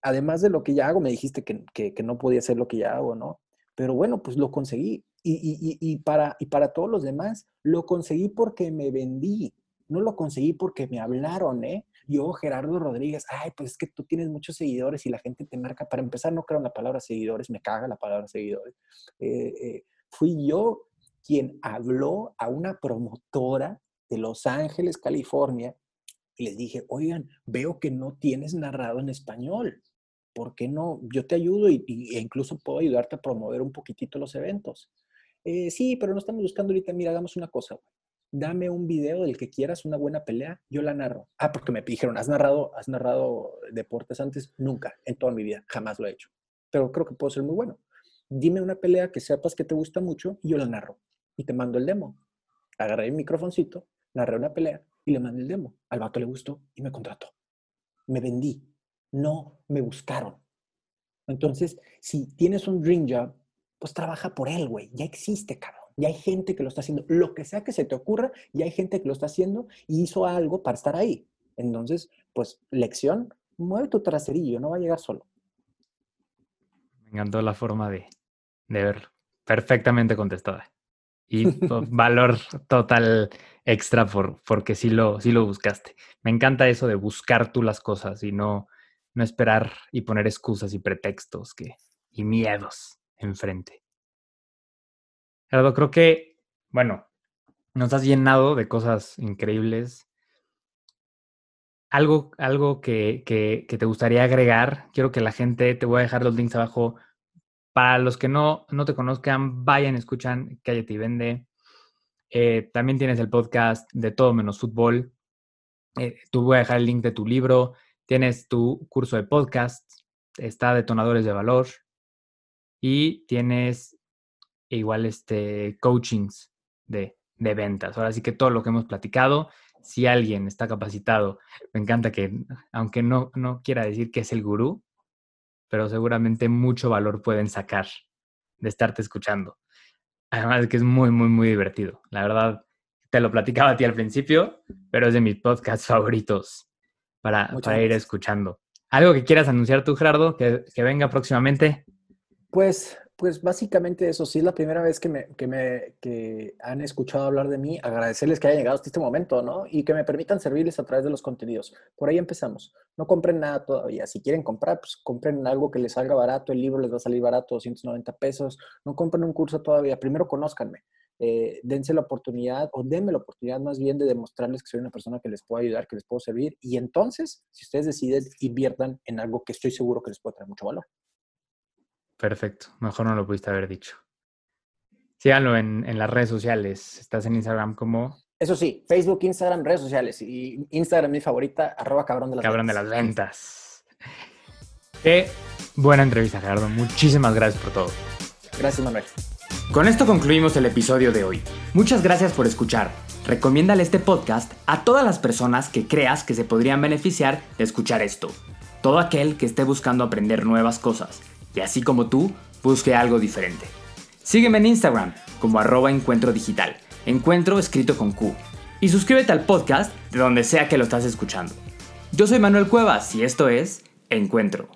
además de lo que ya hago, me dijiste que, no podía hacer lo que ya hago, ¿no? Pero bueno, pues lo conseguí. y, para, y para todos los demás, lo conseguí porque me vendí, no lo conseguí porque me hablaron, ¿eh? Yo, Gerardo Rodríguez, ay, pues es que tú tienes muchos seguidores y la gente te marca. Para empezar, no creo en la palabra seguidores, me caga la palabra seguidores. Eh, eh, fui yo quien habló a una promotora de Los Ángeles, California, y les dije, oigan, veo que no tienes narrado en español. ¿Por qué no? Yo te ayudo y, e incluso puedo ayudarte a promover un poquitito los eventos. Eh, sí, pero no estamos buscando ahorita, mira, hagamos una cosa, dame un video del que quieras, una buena pelea, yo la narro. Ah, porque me dijeron, ¿has narrado, has narrado deportes antes? Nunca, en toda mi vida, jamás lo he hecho. Pero creo que puedo ser muy bueno. Dime una pelea que sepas que te gusta mucho y yo la narro. Y te mando el demo. Agarré el microfoncito, narré una pelea y le mandé el demo. Al vato le gustó y me contrató. Me vendí. No me buscaron. Entonces, si tienes un dream job, pues trabaja por él, güey. Ya existe, cabrón. Ya hay gente que lo está haciendo. Lo que sea que se te ocurra, ya hay gente que lo está haciendo y hizo algo para estar ahí. Entonces, pues, lección, mueve tu traserillo, no va a llegar solo. Me encantó la forma de, de verlo. Perfectamente contestada. Y valor total extra por, porque sí lo, sí lo buscaste. Me encanta eso de buscar tú las cosas y no, no esperar y poner excusas y pretextos que, y miedos enfrente. Gerardo, creo que, bueno, nos has llenado de cosas increíbles. Algo, algo que, que, te gustaría agregar, quiero que la gente, te voy a dejar los links abajo. Para los que no, no te conozcan, vayan, escuchan Cállate y Vende. Eh, también tienes el podcast de Todo Menos Fútbol. Eh, tú voy a dejar el link de tu libro. Tienes tu curso de podcast. Está Detonadores de Valor. Y tienes e igual este, coachings de, de ventas. Ahora sí que todo lo que hemos platicado, si alguien está capacitado, me encanta que, aunque no, no quiera decir que es el gurú, pero seguramente mucho valor pueden sacar de estarte escuchando. Además de que es muy, muy, muy divertido. La verdad, te lo platicaba a ti al principio, pero es de mis podcasts favoritos para, para ir escuchando. ¿Algo que quieras anunciar tú, Gerardo, que, que venga próximamente? Pues pues básicamente eso, sí es la primera vez que me, que me que han escuchado hablar de mí, agradecerles que hayan llegado hasta este momento, ¿no? Y que me permitan servirles a través de los contenidos. Por ahí empezamos. No compren nada todavía. Si quieren comprar, pues compren algo que les salga barato. El libro les va a salir barato, 290 pesos. No compren un curso todavía. Primero conózcanme. Eh, dense la oportunidad, o denme la oportunidad más bien de demostrarles que soy una persona que les puedo ayudar, que les puedo servir. Y entonces, si ustedes deciden, inviertan en algo que estoy seguro que les puede traer mucho valor. Perfecto, mejor no lo pudiste haber dicho. Síganlo en, las redes sociales. Estás en Instagram como. Eso sí, Facebook, Instagram, redes sociales. Y Instagram mi favorita, arroba cabrón de las cabrón de las ventas. Qué buena entrevista, Gerardo. Muchísimas gracias por todo. Gracias, Manuel. Con esto concluimos el episodio de hoy. Muchas gracias por escuchar. Recomiéndale este podcast a todas las personas que creas que se podrían beneficiar de escuchar esto. Todo aquel que esté buscando aprender nuevas cosas y así como tú, busque algo diferente. Sígueme en Instagram como arroba encuentro digital, encuentro escrito con Q, y suscríbete al podcast de donde sea que lo estás escuchando. Yo soy Manuel Cuevas y esto es Encuentro.